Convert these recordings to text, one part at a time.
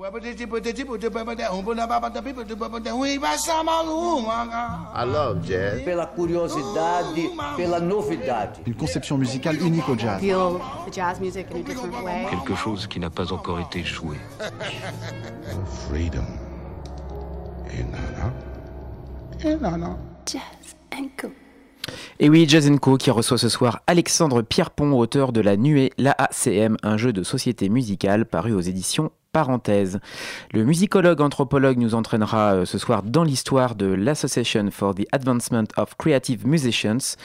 I love jazz. Pela curiosidade, pela novidade. Une conception musicale unique au jazz. Feel the jazz music in a different way. Quelque chose qui n'a pas encore été joué. Freedom. Et nana. Et nana. Jazz and. Et oui, Jazz Co qui reçoit ce soir Alexandre Pierrepont, auteur de La Nuée, l'AACM, un jeu de société musicale paru aux éditions parenthèse. Le musicologue anthropologue nous entraînera euh, ce soir dans l'histoire de l'Association for the Advancement of Creative Musicians,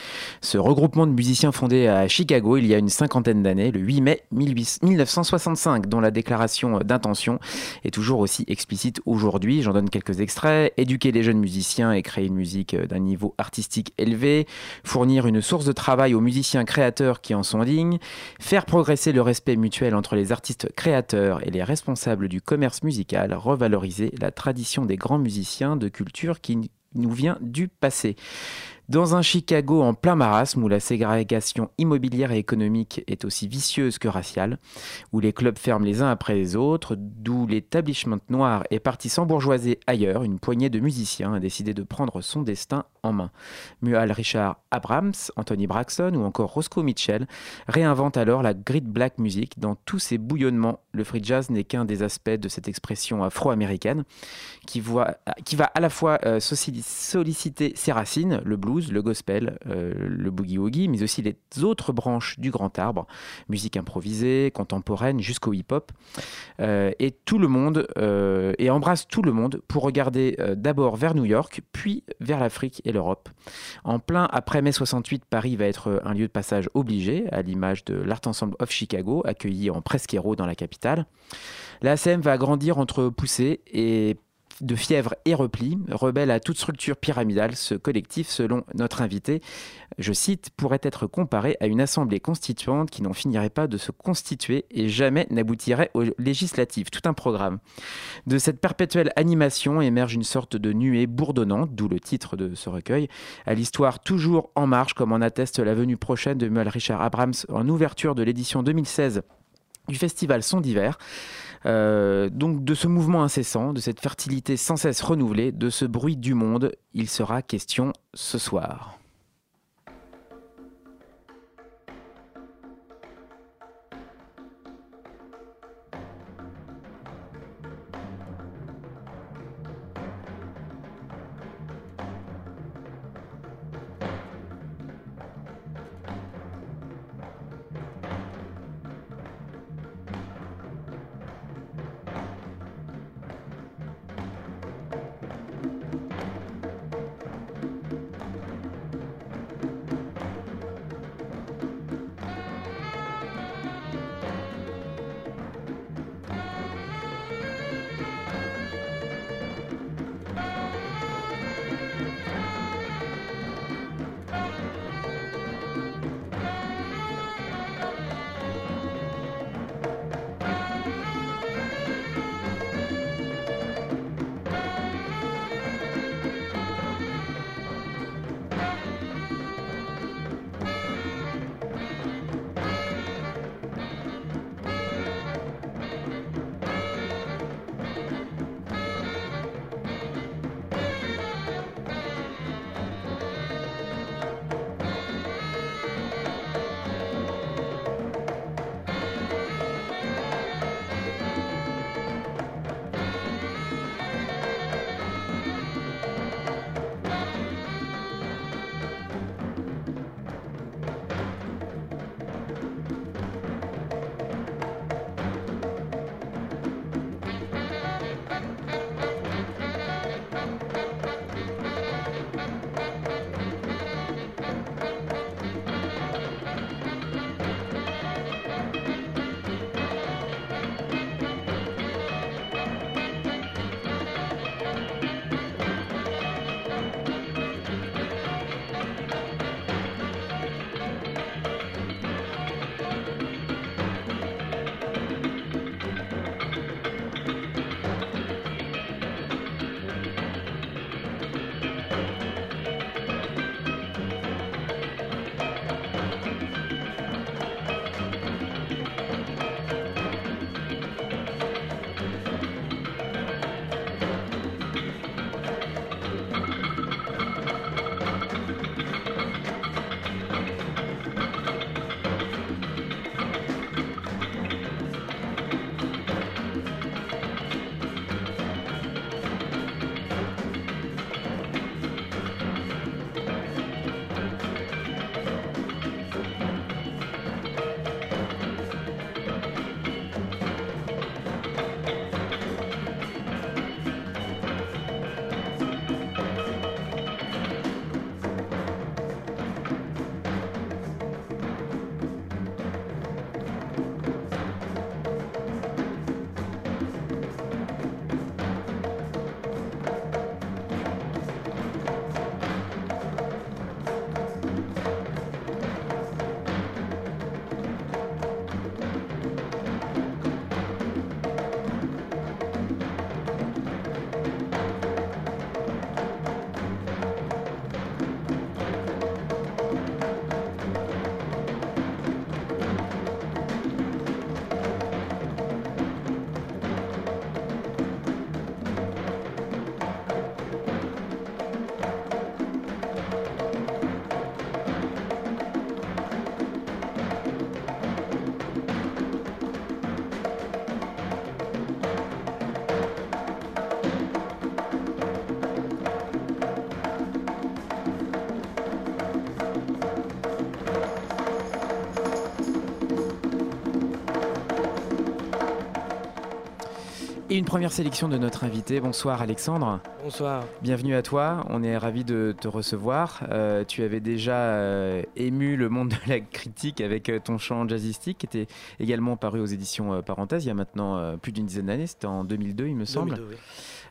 ce regroupement de musiciens fondé à Chicago il y a une cinquantaine d'années, le 8 mai 1965, dont la déclaration d'intention est toujours aussi explicite aujourd'hui. J'en donne quelques extraits. Éduquer les jeunes musiciens et créer une musique d'un niveau artistique élevé, fournir une source de travail aux musiciens créateurs qui en sont dignes, faire progresser le respect mutuel entre les artistes créateurs et les responsables du commerce musical, revaloriser la tradition des grands musiciens de culture qui nous vient du passé. Dans un Chicago en plein marasme où la ségrégation immobilière et économique est aussi vicieuse que raciale, où les clubs ferment les uns après les autres, d'où l'établissement noir est parti s'embourgeoiser ailleurs, une poignée de musiciens a décidé de prendre son destin en main. Mual Richard Abrams, Anthony Braxton ou encore Roscoe Mitchell réinventent alors la grid black music dans tous ses bouillonnements. Le free jazz n'est qu'un des aspects de cette expression afro-américaine qui, qui va à la fois euh, solliciter ses racines, le blues, le gospel, euh, le boogie-woogie, mais aussi les autres branches du grand arbre, musique improvisée, contemporaine, jusqu'au hip-hop, euh, et tout le monde, et embrasse tout le monde pour regarder d'abord vers New York, puis vers l'Afrique et l'Europe. En plein après mai 68, Paris va être un lieu de passage obligé, à l'image de l'Art Ensemble of Chicago, accueilli en presque héros dans la capitale. La SM va grandir entre poussées et de fièvre et repli, rebelle à toute structure pyramidale, ce collectif, selon notre invité, je cite, pourrait être comparé à une assemblée constituante qui n'en finirait pas de se constituer et jamais n'aboutirait au législatif. Tout un programme. De cette perpétuelle animation émerge une sorte de nuée bourdonnante, d'où le titre de ce recueil, à l'histoire toujours en marche, comme en atteste la venue prochaine de Muel Richard Abrams en ouverture de l'édition 2016 du festival Son d'hiver. Euh, donc de ce mouvement incessant, de cette fertilité sans cesse renouvelée, de ce bruit du monde, il sera question ce soir. Et une première sélection de notre invité. Bonsoir Alexandre. Bonsoir. Bienvenue à toi. On est ravi de te recevoir. Euh, tu avais déjà euh, ému le monde de la critique avec euh, ton chant jazzistique qui était également paru aux éditions Parenthèse il y a maintenant plus d'une dizaine d'années. C'était en 2002, il me semble. 2002,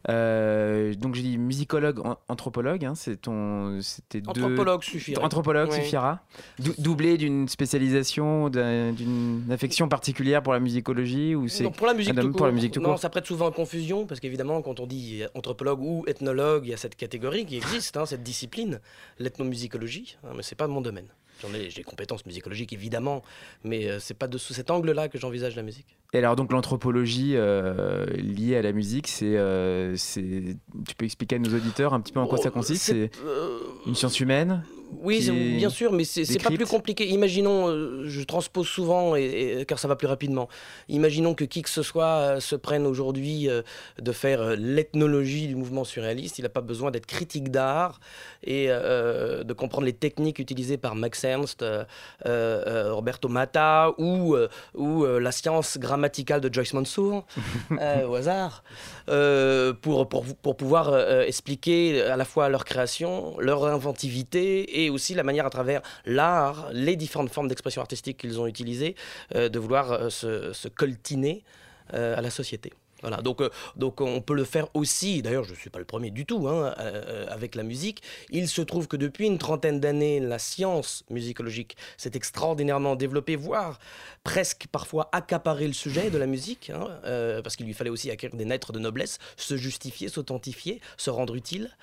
oui. Donc j'ai dit musicologue, an- anthropologue. hein, c'est ton, c'était deux- Anthropologue suffirait. Anthropologue Oui. suffira. Dou- doublé d'une spécialisation, d'un- d'une affection particulière pour la musicologie ou c'est Non, pour la musique tout pour court. la musique tout non, court? ça prête souvent à confusion parce qu'évidemment, quand on dit anthropologue ou ethnologue, il y a cette catégorie qui existe, hein, cette discipline, l'ethnomusicologie, hein, mais c'est pas mon domaine. J'en ai, j'ai des compétences musicologiques évidemment, mais euh, c'est pas de sous cet angle-là que j'envisage la musique. Et alors donc l'anthropologie euh, liée à la musique, c'est, euh, c'est, tu peux expliquer à nos auditeurs un petit peu en quoi ça Oh, consiste C'est euh, une science humaine? Oui, est bien sûr, mais c'est pas plus compliqué. Imaginons, euh, je transpose souvent, et, et- car ça va plus rapidement. Imaginons que qui que ce soit euh, se prenne aujourd'hui euh, de faire l'ethnologie du mouvement surréaliste. Il n'a pas besoin d'être critique d'art et de comprendre les techniques utilisées par Max Ernst, Roberto Matta ou, ou la science grammaticale de Joyce Mansour, au hasard, pour, pour, pour pouvoir expliquer à la fois leur création, leur inventivité et aussi la manière à travers l'art, les différentes formes d'expression artistique qu'ils ont utilisées, euh, de vouloir euh, se, se coltiner euh, à la société. Voilà, donc, euh, donc on peut le faire aussi, d'ailleurs je ne suis pas le premier du tout, hein, euh, avec la musique. Il se trouve que depuis une trentaine d'années, la science musicologique s'est extraordinairement développée, voire presque parfois accaparé le sujet de la musique, hein, euh, parce qu'il lui fallait aussi acquérir des lettres de noblesse, se justifier, s'authentifier, se rendre utile.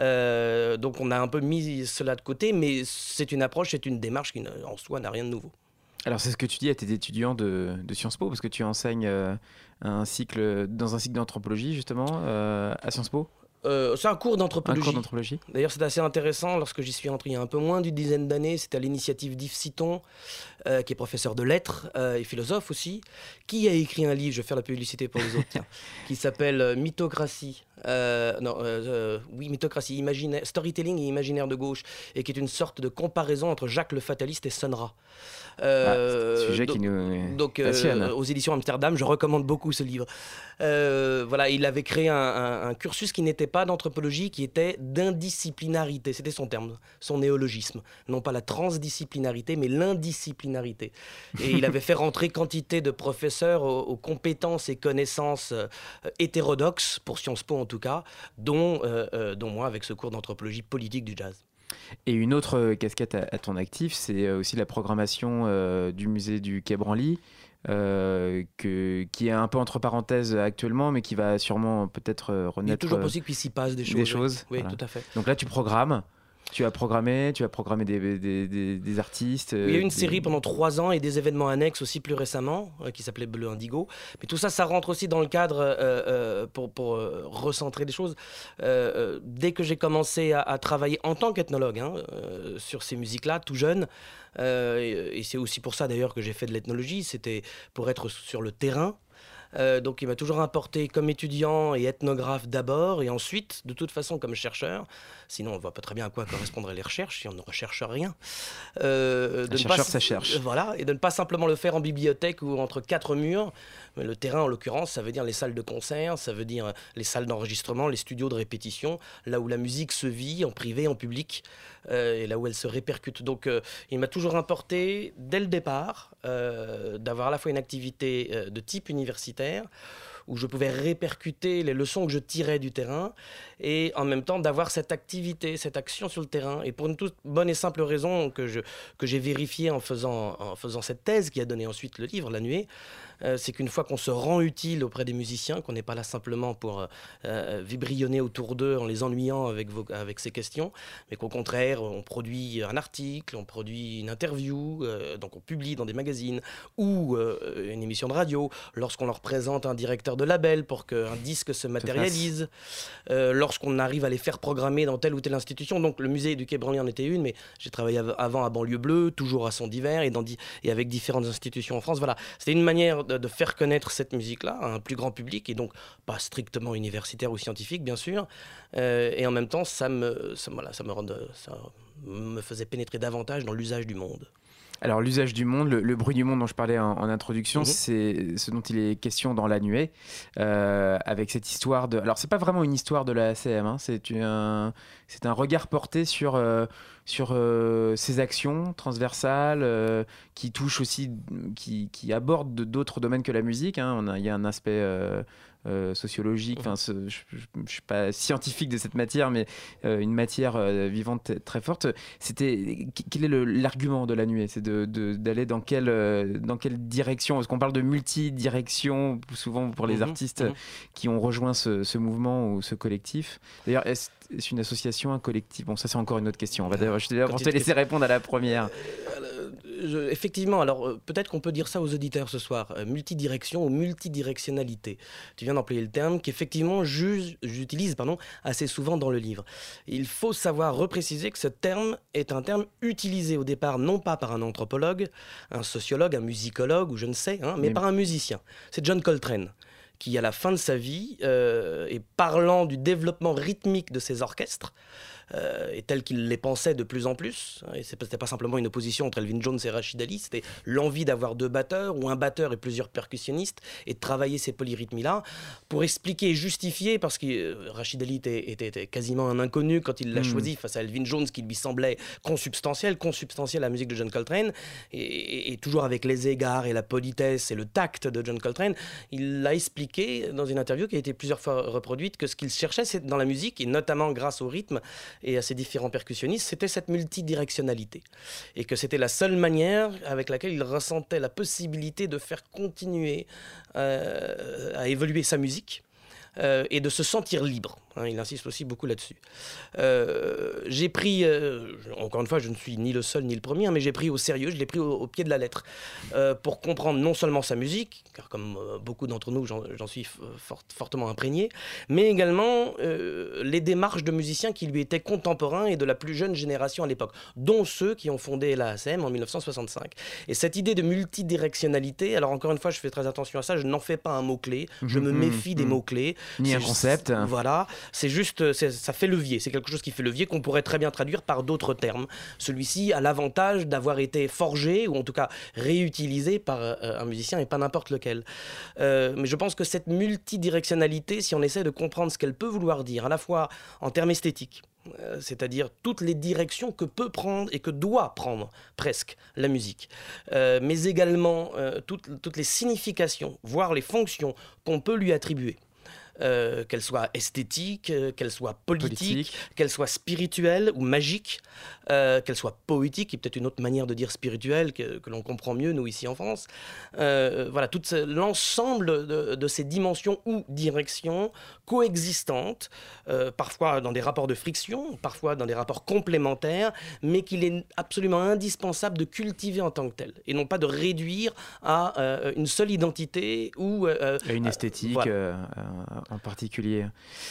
Euh, donc on a un peu mis cela de côté, mais c'est une approche, c'est une démarche qui en soi n'a rien de nouveau. Alors c'est ce que tu dis à tes étudiants de, de Sciences Po parce que tu enseignes euh, un cycle dans un cycle d'anthropologie justement euh, à Sciences Po, Euh, c'est un cours un d'anthropologie. cours d'anthropologie. D'ailleurs, c'est assez intéressant. Lorsque j'y suis entré il y a un peu moins d'une dizaine d'années, c'était à l'initiative d'Yves Citon, euh, qui est professeur de lettres euh, et philosophe aussi, qui a écrit un livre, je vais faire la publicité pour les autres, tiens, qui s'appelle Mythocratie. Non, oui, Mythocratie, imaginaire, storytelling et imaginaire de gauche, et qui est une sorte de comparaison entre Jacques le Fataliste et Sun Ra. Euh, Ah, c'est un sujet qui donc- nous donc, euh, aux éditions Amsterdam, je recommande beaucoup ce livre. Euh, voilà, il avait créé un, un- un cursus qui n'était pas d'anthropologie, qui était d'indisciplinarité. C'était son terme, son néologisme. Non pas la transdisciplinarité, mais l'indisciplinarité. Et il avait fait rentrer quantité de professeurs aux, aux compétences et connaissances euh, hétérodoxes, pour Sciences Po en tout cas, dont, dont moi avec ce cours d'anthropologie politique du jazz. Et une autre euh, casquette à, à ton actif, c'est euh, aussi la programmation euh, du musée du Quai Branly, euh, que, qui est un peu entre parenthèses actuellement, mais qui va sûrement peut-être euh, Il est renaître. toujours possible qu'il s'y passe des choses. des oui. choses, Oui, voilà. tout à fait. Donc là, tu programmes. Tu as programmé, tu as programmé des, des, des- des artistes. Il y a eu une série pendant trois ans et des événements annexes aussi plus récemment euh, qui s'appelait Bleu Indigo. Mais tout ça, ça rentre aussi dans le cadre euh, euh, pour, pour recentrer des choses. Dès que j'ai commencé à, à travailler en tant qu'ethnologue hein, sur ces musiques-là, tout jeune, et, et c'est aussi pour ça d'ailleurs que j'ai fait de l'ethnologie, c'était pour être sur le terrain. Euh, donc il m'a toujours importé comme étudiant et ethnographe d'abord, et ensuite, de toute façon, comme chercheur. Sinon, on ne voit pas très bien à quoi correspondraient les recherches si on ne recherche rien. Euh, Un de ne chercheur, pas- ça cherche. Voilà, et de ne pas simplement le faire en bibliothèque ou entre quatre murs. Mais le terrain, en l'occurrence, ça veut dire les salles de concert, ça veut dire les salles d'enregistrement, les studios de répétition, là où la musique se vit en privé, en public, euh, et là où elle se répercute. Donc, euh, il m'a toujours importé, dès le départ, euh, d'avoir à la fois une activité euh, de type universitaire, où je pouvais répercuter les leçons que je tirais du terrain et en même temps d'avoir cette activité, cette action sur le terrain. Et pour une toute bonne et simple raison que je que j'ai vérifié en faisant, en faisant cette thèse qui a donné ensuite le livre, La Nuée, euh, c'est qu'une fois qu'on se rend utile auprès des musiciens, qu'on n'est pas là simplement pour euh, euh, vibrionner autour d'eux en les ennuyant avec, vos, avec ces questions, mais qu'au contraire, on produit un article, on produit une interview, euh, donc on publie dans des magazines ou une émission de radio, lorsqu'on leur présente un directeur de label pour qu'un disque se matérialise, lorsqu'on arrive à les faire programmer dans telle ou telle institution. Donc le musée du Quai Branly en était une, mais j'ai travaillé av- avant à Banlieue Bleue, toujours à son divers et, et avec différentes institutions en France. Voilà, c'était une manière de, faire connaître cette musique-là à un plus grand public et donc pas strictement universitaire ou scientifique, bien sûr. Euh, et en même temps, ça me, voilà, ça me, rend- ça me faisait pénétrer davantage dans l'usage du monde. Alors l'usage du monde, le, le bruit du monde dont je parlais en, en introduction, Mhm. c'est ce dont il est question dans la nuée, euh, avec cette histoire de. Alors c'est pas vraiment une histoire de la ACM, hein, c'est un, c'est un regard porté sur euh, sur euh, ces actions transversales euh, qui touchent aussi, qui, qui abordent de- d'autres domaines que la musique. hein. On a- Il y a un aspect euh, sociologique. Enfin, ce- je, je suis pas scientifique de cette matière, mais euh, une matière euh, vivante très forte. C'était quel est l'argument de la nuée? C'est de- de- d'aller dans quelle euh, dans quelle direction? Parce qu'on parle de multi-direction souvent pour les Mhm, artistes mhm. qui ont rejoint ce, ce mouvement ou ce collectif. D'ailleurs, est-ce une association, un collectif? Bon, ça c'est encore une autre question. On va d'ailleurs- je te, pour te laisser répondre à la première. Je- effectivement, alors euh, peut-être qu'on peut dire ça aux auditeurs ce soir, euh, multidirection ou multidirectionnalité. Tu viens d'employer le terme qu'effectivement ju- j'utilise pardon, assez souvent dans le livre. Il faut savoir repréciser que ce terme est un terme utilisé au départ non pas par un anthropologue, un sociologue, un musicologue ou je ne sais, hein, mais Mais- par un musicien. C'est John Coltrane qui, à la fin de sa vie, euh, et parlant du développement rythmique de ses orchestres, euh, et tel qu'il les pensait de plus en plus. hein, Et ce n'était pas simplement une opposition entre Elvin Jones et Rachid Ali, c'était l'envie d'avoir deux batteurs ou un batteur et plusieurs percussionnistes et de travailler ces polyrythmies-là pour expliquer et justifier, parce que euh, Rachid Ali était, était- était quasiment un inconnu quand il l'a Mm. choisi face à Elvin Jones qui lui semblait consubstantiel, consubstantiel à la musique de John Coltrane, et, et- et toujours avec les égards et la politesse et le tact de John Coltrane, il l'a expliqué dans une interview qui a été plusieurs fois reproduite que ce qu'il cherchait c'est dans la musique, et notamment grâce au rythme, et à ses différents percussionnistes, c'était cette multidirectionnalité. Et que c'était la seule manière avec laquelle il ressentait la possibilité de faire continuer euh, à évoluer sa musique. Euh, et de se sentir libre. hein, il insiste aussi beaucoup là-dessus. Euh, j'ai pris, euh, encore une fois, je ne suis ni le seul ni le premier, hein, mais j'ai pris au sérieux, je l'ai pris au, au pied de la lettre, pour comprendre non seulement sa musique, car comme beaucoup d'entre nous, j'en suis fort- fortement imprégné, mais également les démarches de musiciens qui lui étaient contemporains et de la plus jeune génération à l'époque, dont ceux qui ont fondé la ASM en 1965. Et cette idée de multidirectionnalité, alors encore une fois, je fais très attention à ça, je n'en fais pas un mot-clé, je me Mhm, méfie des mhm. mots-clés. Ni un juste- concept. Voilà, c'est juste, ça fait levier, c'est quelque chose qui fait levier qu'on pourrait très bien traduire par d'autres termes. Celui-ci a l'avantage d'avoir été forgé, ou en tout cas réutilisé par euh, un musicien et pas n'importe lequel. Euh, mais je pense que cette multidirectionnalité, si on essaie de comprendre ce qu'elle peut vouloir dire, à la fois en termes esthétiques, euh, c'est-à-dire toutes les directions que peut prendre et que doit prendre presque la musique, euh, mais également euh, toutes, toutes les significations, voire les fonctions qu'on peut lui attribuer. Euh, qu'elles soient esthétiques, euh, soient politiques, Politique. qu'elles soient spirituelles ou magiques, euh, qu'elles soient poétiques, qui est peut-être une autre manière de dire spirituel que, que l'on comprend mieux, nous, ici en France. Euh, voilà, tout l'ensemble de, de ces dimensions ou directions coexistantes, euh, parfois dans des rapports de friction, parfois dans des rapports complémentaires, mais qu'il est absolument indispensable de cultiver en tant que tel, et non pas de réduire à une seule identité ou... à une esthétique voilà. en particulier.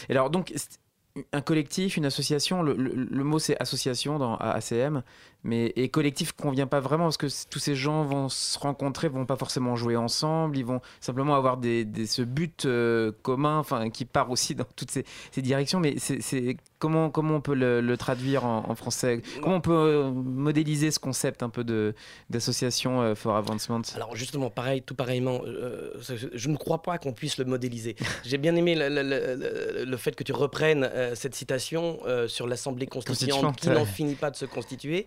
Et alors donc un collectif, une association, le, mot c'est association dans ACM, mais et collectif convient pas vraiment parce que tous ces gens vont se rencontrer, vont pas forcément jouer ensemble, ils vont simplement avoir des, des- ce but euh, commun, enfin qui part aussi dans toutes ces, ces directions. Mais c'est comment comment on peut le, le traduire en, en français? Comment on peut euh, modéliser ce concept un peu de d'association euh, for advancement? Alors justement, pareil, tout pareillement, je, ne crois pas qu'on puisse le modéliser. J'ai bien aimé le, fait que tu reprennes cette citation sur l'Assemblée constituante Constituante, qui n'en finit pas de se constituer.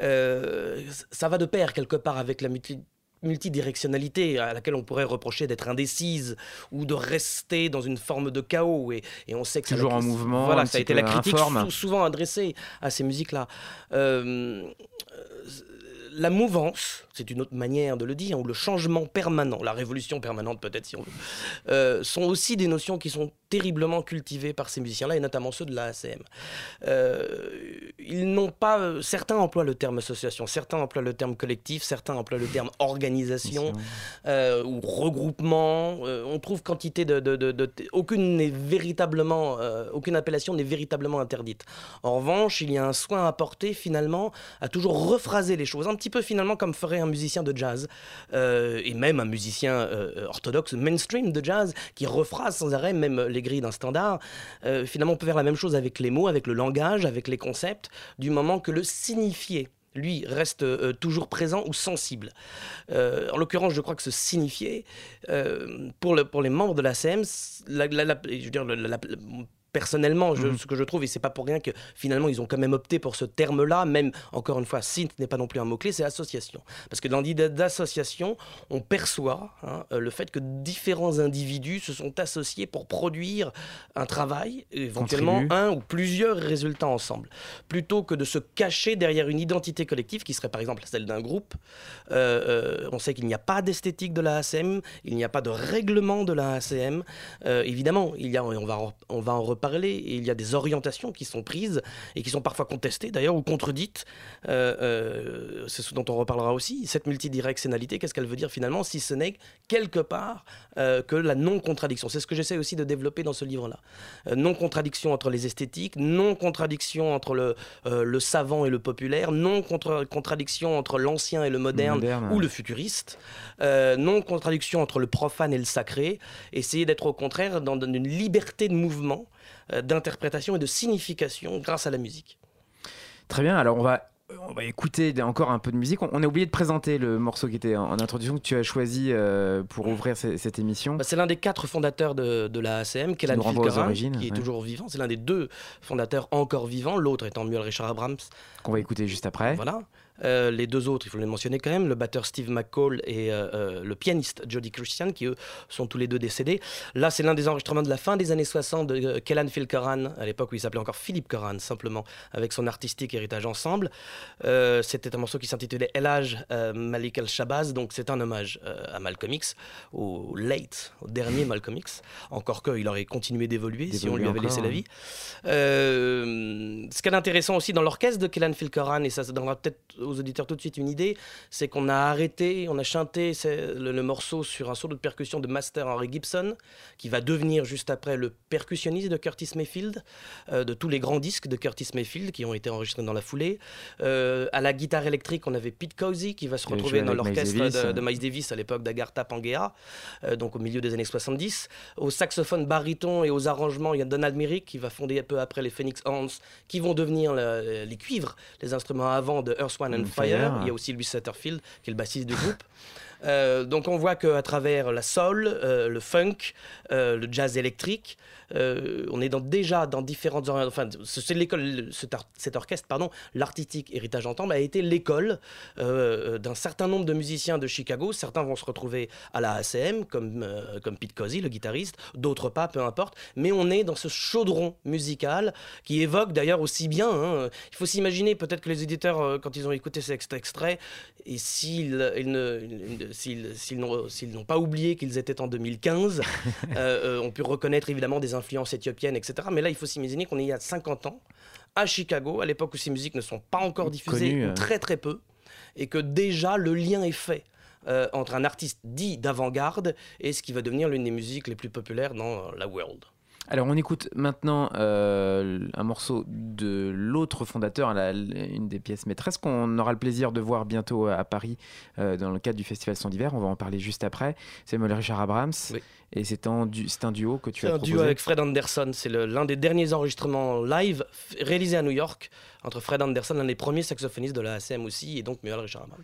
Euh, ça va de pair quelque part avec la multi- multidirectionnalité à laquelle on pourrait reprocher d'être indécise ou de rester dans une forme de chaos. Et, et on sait que Toujours en mouvement, voilà ça a été la critique sou- souvent adressée à ces musiques là Euh, la mouvance, c'est une autre manière de le dire, ou le changement permanent, la révolution permanente peut-être si on veut, euh, sont aussi des notions qui sont terriblement cultivées par ces musiciens-là, et notamment ceux de la ACM. Euh, ils n'ont pas, euh, certains emploient le terme association, certains emploient le terme collectif, certains emploient le terme organisation euh, ou regroupement. On trouve quantité de, de- de- de- aucune n'est véritablement, aucune appellation n'est véritablement interdite. En revanche, il y a un soin à porter finalement à toujours rephraser les choses, un petit peu finalement comme ferait un musicien de jazz euh, et même un musicien euh, orthodoxe mainstream de jazz qui rephrase sans arrêt même les grilles d'un standard. Euh, finalement, on peut faire la même chose avec les mots, avec le langage, avec les concepts, du moment que le signifié lui, reste toujours présent ou sensible. En l'occurrence, je crois que ce signifiait, euh, pour, le, pour les membres de la, la- la- je veux dire, personnellement, je- Mhm. ce que je trouve, et c'est pas pour rien que finalement ils ont quand même opté pour ce terme-là, même encore une fois, synth n'est pas non plus un mot-clé, c'est association. Parce que dans l'idée d'association, on perçoit hein, euh, le fait que différents individus se sont associés pour produire un travail, éventuellement un ou plusieurs résultats ensemble. Plutôt que de se cacher derrière une identité collective qui serait par exemple celle d'un groupe. Euh, euh, on sait qu'il n'y a pas d'esthétique de la ACM, il n'y a pas de règlement de la ACM. Euh, évidemment, il y a, on, va en, on va en reparler, et il y a des orientations qui sont prises et qui sont parfois contestées d'ailleurs ou contredites. Euh, euh, c'est ce dont on reparlera aussi. Cette multidirectionnalité, qu'est-ce qu'elle veut dire finalement, si ce n'est quelque part euh, que la non-contradiction? C'est ce que j'essaie aussi de développer dans ce livre-là. Euh, non-contradiction entre les esthétiques, non-contradiction entre le, le savant et le populaire, non-contradiction entre l'ancien et le moderne, moderne, ou ouais. le futuriste, non-contradiction entre le profane et le sacré, essayer d'être au contraire dans une liberté de mouvement, d'interprétation et de signification grâce à la musique. Très bien, alors on va, on va écouter encore un peu de musique. On, a oublié de présenter le morceau qui était en, introduction que tu as choisi euh, pour ouvrir ce- cette émission. Bah, c'est l'un des quatre fondateurs de, de la ACM, Kellan qui est ouais. toujours vivant. C'est l'un des deux fondateurs encore vivants, l'autre étant Muel Richard Abrams. qu'on va écouter juste après. Voilà. Euh, les deux autres, il faut les mentionner quand même, le batteur Steve McCall et euh, euh, le pianiste Jody Christian, qui eux sont tous les deux décédés. Là, c'est l'un des enregistrements de la fin des années 60 de Kellan Phil Curran, à l'époque où il s'appelait encore Philippe Curran, simplement, avec son artistique héritage ensemble. C'était un morceau qui s'intitulait Elage Malik El-Shabazz, donc c'est un hommage à Malcolm X, au late, au dernier Malcolm X, encore qu'il aurait continué d'évoluer si on lui avait laissé la vie. Ce qui est intéressant aussi dans l'orchestre de Kellan Filkoran, et ça, ça donnera peut-être aux auditeurs tout de suite une idée, c'est qu'on a arrêté, on a chanté le, le morceau sur un solo de percussion de Master Henry Gibson, qui va devenir juste après le percussionniste de Curtis Mayfield, euh, de tous les grands disques de Curtis Mayfield qui ont été enregistrés dans la foulée. Euh, à la guitare électrique, on avait Pete Cozy qui va se retrouver dans l'orchestre de, de Miles Davis à l'époque d'Agartha Pangea, euh, donc au milieu des années 70. Au saxophone baryton et aux arrangements, il y a Donald Myrick qui va fonder peu après les Phoenix Horns, qui vont devenir le- les cuivres, les instruments avant de Earth, One and Fire. Fire. Il y a aussi Louis Satterfield, qui est le bassiste du groupe. Euh, donc on voit qu'à travers la soul, euh, le funk, euh, le jazz électrique, on est déjà dans différentes... Enfin, ce- c'est l'école, cet, or- cet orchestre, pardon, l'artistique Héritage Ensemble a été l'école d'un certain nombre de musiciens de Chicago. Certains vont se retrouver à la ACM, comme, comme Pete Cozy, le guitariste, d'autres pas, peu importe. Mais on est dans ce chaudron musical qui évoque d'ailleurs aussi bien... hein, il faut s'imaginer peut-être que les éditeurs, quand ils ont écouté cet extrait, et s'ils ils ne- s'ils- n'ont pas oublié qu'ils étaient en 2015, euh, euh, ont pu reconnaître évidemment des influences éthiopiennes, etc. Mais là, il faut s'imaginer qu'on est il y a 50 ans, à Chicago, à l'époque où ces musiques ne sont pas encore diffusées, ou euh. très très peu, et que déjà le lien est fait. euh, entre un artiste dit d'avant-garde et ce qui va devenir l'une des musiques les plus populaires dans la world. Alors on écoute maintenant euh, un morceau de l'autre fondateur, la- une des pièces maîtresses qu'on aura le plaisir de voir bientôt à Paris euh, dans le cadre du Festival Son d'hiver. On va en parler juste après. C'est Moll Richard Abrams Oui. et c'est en du- un duo que tu C'est as un proposé. duo avec Fred Anderson. C'est l'un des derniers enregistrements live réalisés à New York entre Fred Anderson, l'un des premiers saxophonistes de la ACM aussi, et donc Muriel Richard Abrams.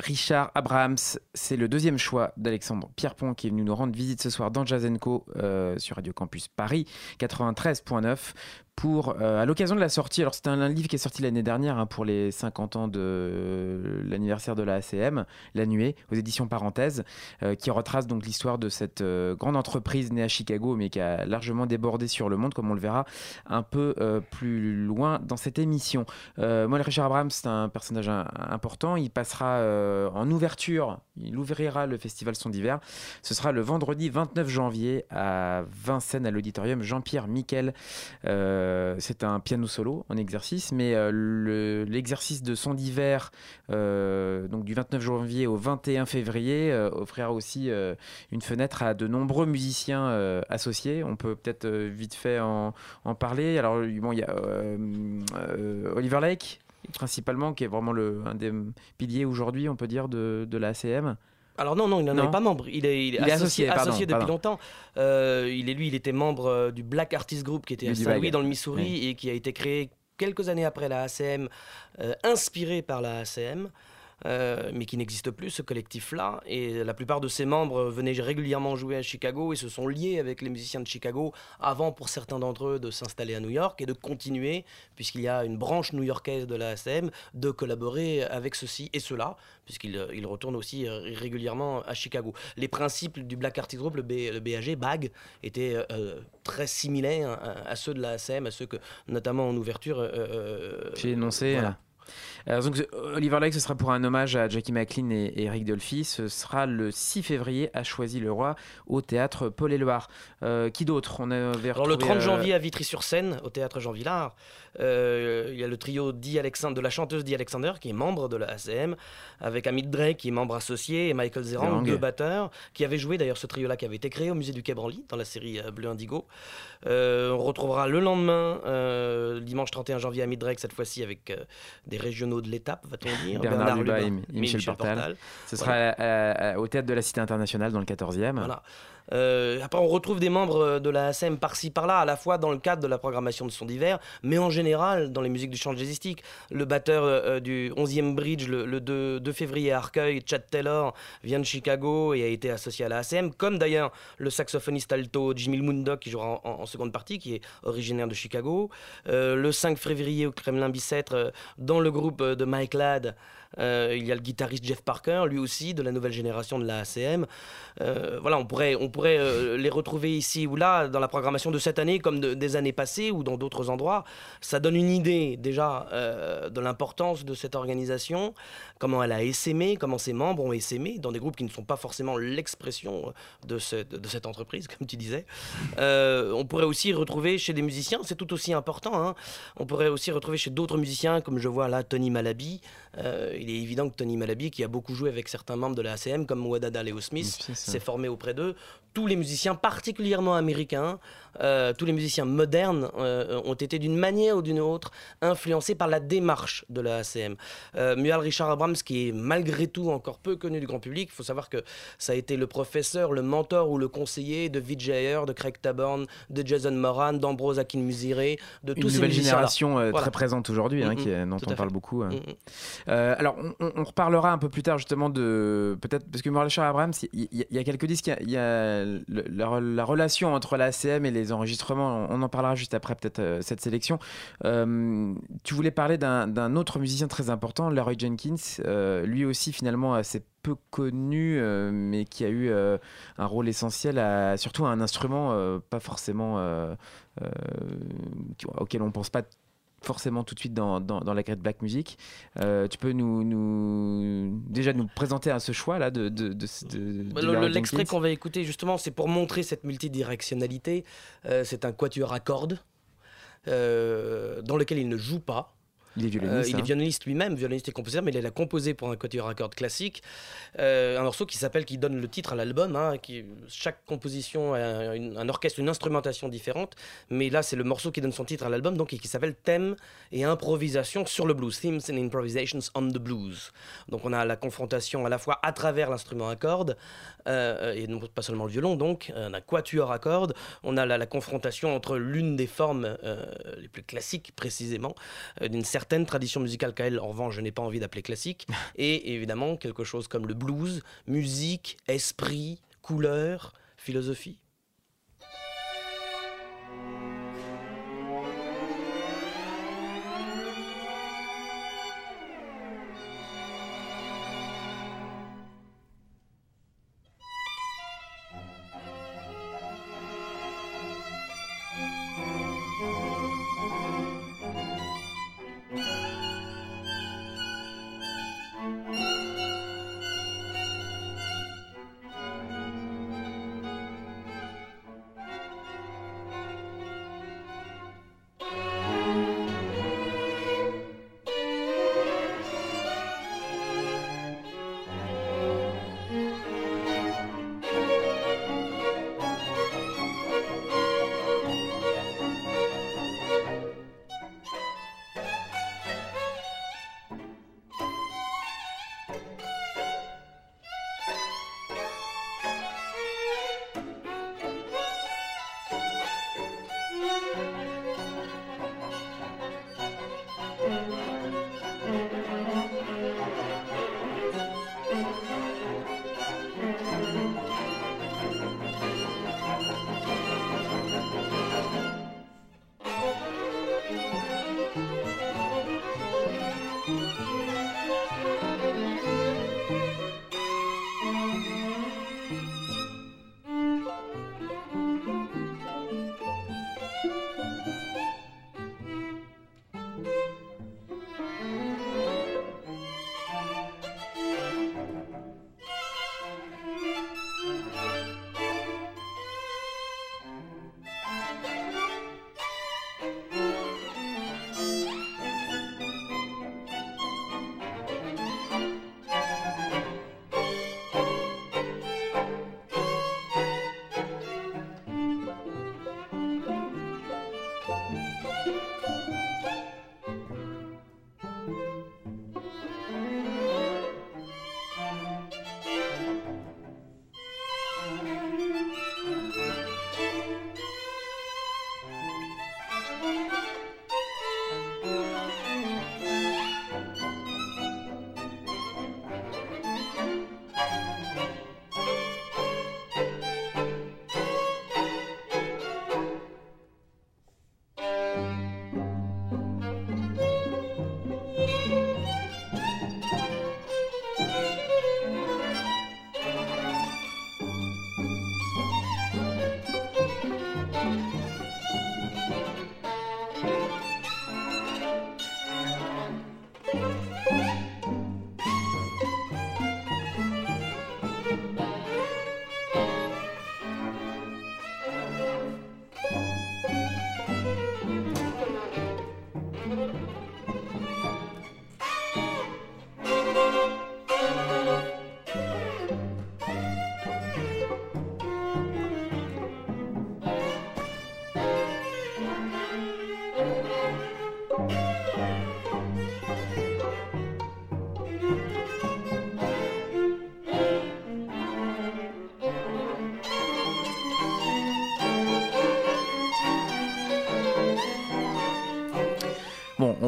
Richard Abrahams, c'est le deuxième choix d'Alexandre Pierrepont qui est venu nous rendre visite ce soir dans Jazz Co euh, sur Radio Campus Paris 93.9 pour, euh, à l'occasion de la sortie, alors c'était un, livre qui est sorti l'année dernière hein, pour les 50 ans de l'anniversaire de la ACM, La Nuée, aux éditions Parenthèses, euh, qui retrace donc l'histoire de cette euh, grande entreprise née à Chicago, mais qui a largement débordé sur le monde, comme on le verra un peu plus loin dans cette émission. moi, Richard Abrams, c'est un personnage important. Il passera en ouverture, il ouvrira le festival Son d'hiver. Ce sera le vendredi 29 janvier à Vincennes, à l'auditorium Jean-Pierre Miquel. Euh, c'est un piano solo en exercice, mais euh, l'exercice de son d'hiver, euh, donc du 29 janvier au 21 février, offrira aussi une fenêtre à de nombreux musiciens associés. On peut peut-être vite fait en, parler. Alors, bon, il y a Oliver Lake, principalement, qui est vraiment le, un des piliers aujourd'hui, on peut dire, de, de la ACM. Alors non, non, il n'en est pas membre. Il est, il est Il est associé, associé, pardon, associé depuis pardon. longtemps. Euh, il est lui, il était membre euh, du Black Artist Group qui était à Saint-Louis dans le Missouri et qui a été créé quelques années après la ACM, euh, inspiré par la ACM. Euh, mais qui n'existe plus, ce collectif-là. Et la plupart de ses membres venaient régulièrement jouer à Chicago et se sont liés avec les musiciens de Chicago avant, pour certains d'entre eux, de s'installer à New York et de continuer, puisqu'il y a une branche new-yorkaise de la ACM, de collaborer avec ceux-ci et ceux-là, puisqu'ils euh, retournent aussi euh, régulièrement à Chicago. Les principes du Black Artist Group, le, B- le BAG, BAG, étaient euh, très similaires à, à ceux de la ACM, à ceux que, notamment en ouverture, euh, J'ai énoncé. voilà. Euh. Donc, Oliver Lake, ce sera pour un hommage à Jackie McLean et, et Eric Dolphy. Ce sera le 6 février à Choisy-le-Roi au théâtre Paul Éluard. Euh, qui d'autre On avait Alors le retrouvé, 30 euh, janvier à Vitry-sur-Seine, au théâtre Jean Villard, il y a le trio Di de la chanteuse Di Alexander, qui est membre de la ACM, avec Amit Drake, qui est membre associé, et Michael Zerang, deux batteurs, qui avait joué d'ailleurs ce trio-là, qui avait été créé au musée du Quai Branly, dans la série Bleu Indigo. On retrouvera le lendemain, dimanche 31 janvier, Amit Drake, cette fois-ci avec des de l'étape, va-t-on dire. Bernard Lubin Lubin et Michel Portal. Ce sera Voilà. à- à- au théâtre de la Cité internationale dans le 14e. Voilà. Euh, après, on retrouve des membres euh, de la par-ci par-là, à la fois dans le cadre de la programmation de son d'hiver, mais en général dans les musiques du chant jazzistique. Le batteur euh, du 11e Bridge, le, le 2, 2 février à Arcueil, Chad Taylor, vient de Chicago et a été associé à la ASM, comme d'ailleurs le saxophoniste alto Jimmy Mundock, qui jouera en, seconde partie, qui est originaire de Chicago. Le 5 février au Kremlin Bicêtre, dans le groupe de Mike Ladd, euh, il y a le guitariste Jeff Parker, lui aussi, de la nouvelle génération de la ACM. Euh, voilà, on pourrait, on pourrait euh, les retrouver ici ou là dans la programmation de cette année comme de- des années passées ou dans d'autres endroits. Ça donne une idée déjà de l'importance de cette organisation, comment elle a essaimé, comment ses membres ont essaimé dans des groupes qui ne sont pas forcément l'expression de cette, de cette entreprise, comme tu disais. On pourrait aussi retrouver chez des musiciens, c'est tout aussi important, hein. on pourrait aussi retrouver chez d'autres musiciens, comme je vois là Tony Malaby. Euh, il est évident que Tony Malaby, qui a beaucoup joué avec certains membres de la ACM, comme Wadada Leo Smith, s'est formé auprès d'eux. Tous les musiciens, particulièrement américains, euh, tous les musiciens modernes, euh, ont été d'une manière ou d'une autre influencés par la démarche de la ACM. Mual Richard Abrams, qui est malgré tout encore peu connu du grand public, il faut savoir que ça a été le professeur, le mentor ou le conseiller de Vijay Ayer, de Craig Taborn, de Jason Moran, d'Ambrose Akin-Musire, de Une tous ces nouvelle génération Voilà. très présente aujourd'hui, hein, Mm, mm, dont on parle beaucoup. hein. Mm, mm. Euh, alors, on, reparlera un peu plus tard justement de peut-être parce que Richard Abrams, il y, a quelques disques, il y a, la, la relation entre la ACM et les enregistrements. On en parlera juste après peut-être euh, cette sélection. Euh, tu voulais parler d'un autre musicien très important, Leroy Jenkins, lui aussi finalement assez peu connu, mais qui a eu un rôle essentiel, surtout à un instrument pas forcément auquel on pense pas forcément tout de suite dans, dans, dans la Great Black Music. Euh, tu peux nous, nous déjà nous présenter à ce choix là de, de, de, de- de Bah, L'extrait qu'on va écouter justement, c'est pour montrer cette multidirectionnalité. Euh, c'est un quatuor à cordes euh, dans lequel il ne joue pas. Il est Euh, violoniste. il est hein. violoniste lui-même, violoniste et compositeur, mais il a composé pour un quatuor à cordes classique euh, un morceau qui s'appelle, qui donne le titre à l'album. hein, qui chaque composition a une- un orchestre, une instrumentation différente, mais là c'est le morceau qui donne son titre à l'album, donc qui s'appelle Thème et improvisation sur le blues, Themes and Improvisations on the Blues. Donc on a la confrontation à la fois à travers l'instrument à cordes euh, et non pas seulement le violon, donc euh, un quatuor à cordes. On a la, la confrontation entre l'une des formes euh, les plus classiques précisément d'une certaine tradition musicale qu'elle, en revanche, je n'ai pas envie d'appeler classique, et évidemment quelque chose comme le blues, musique, esprit, couleur, philosophie.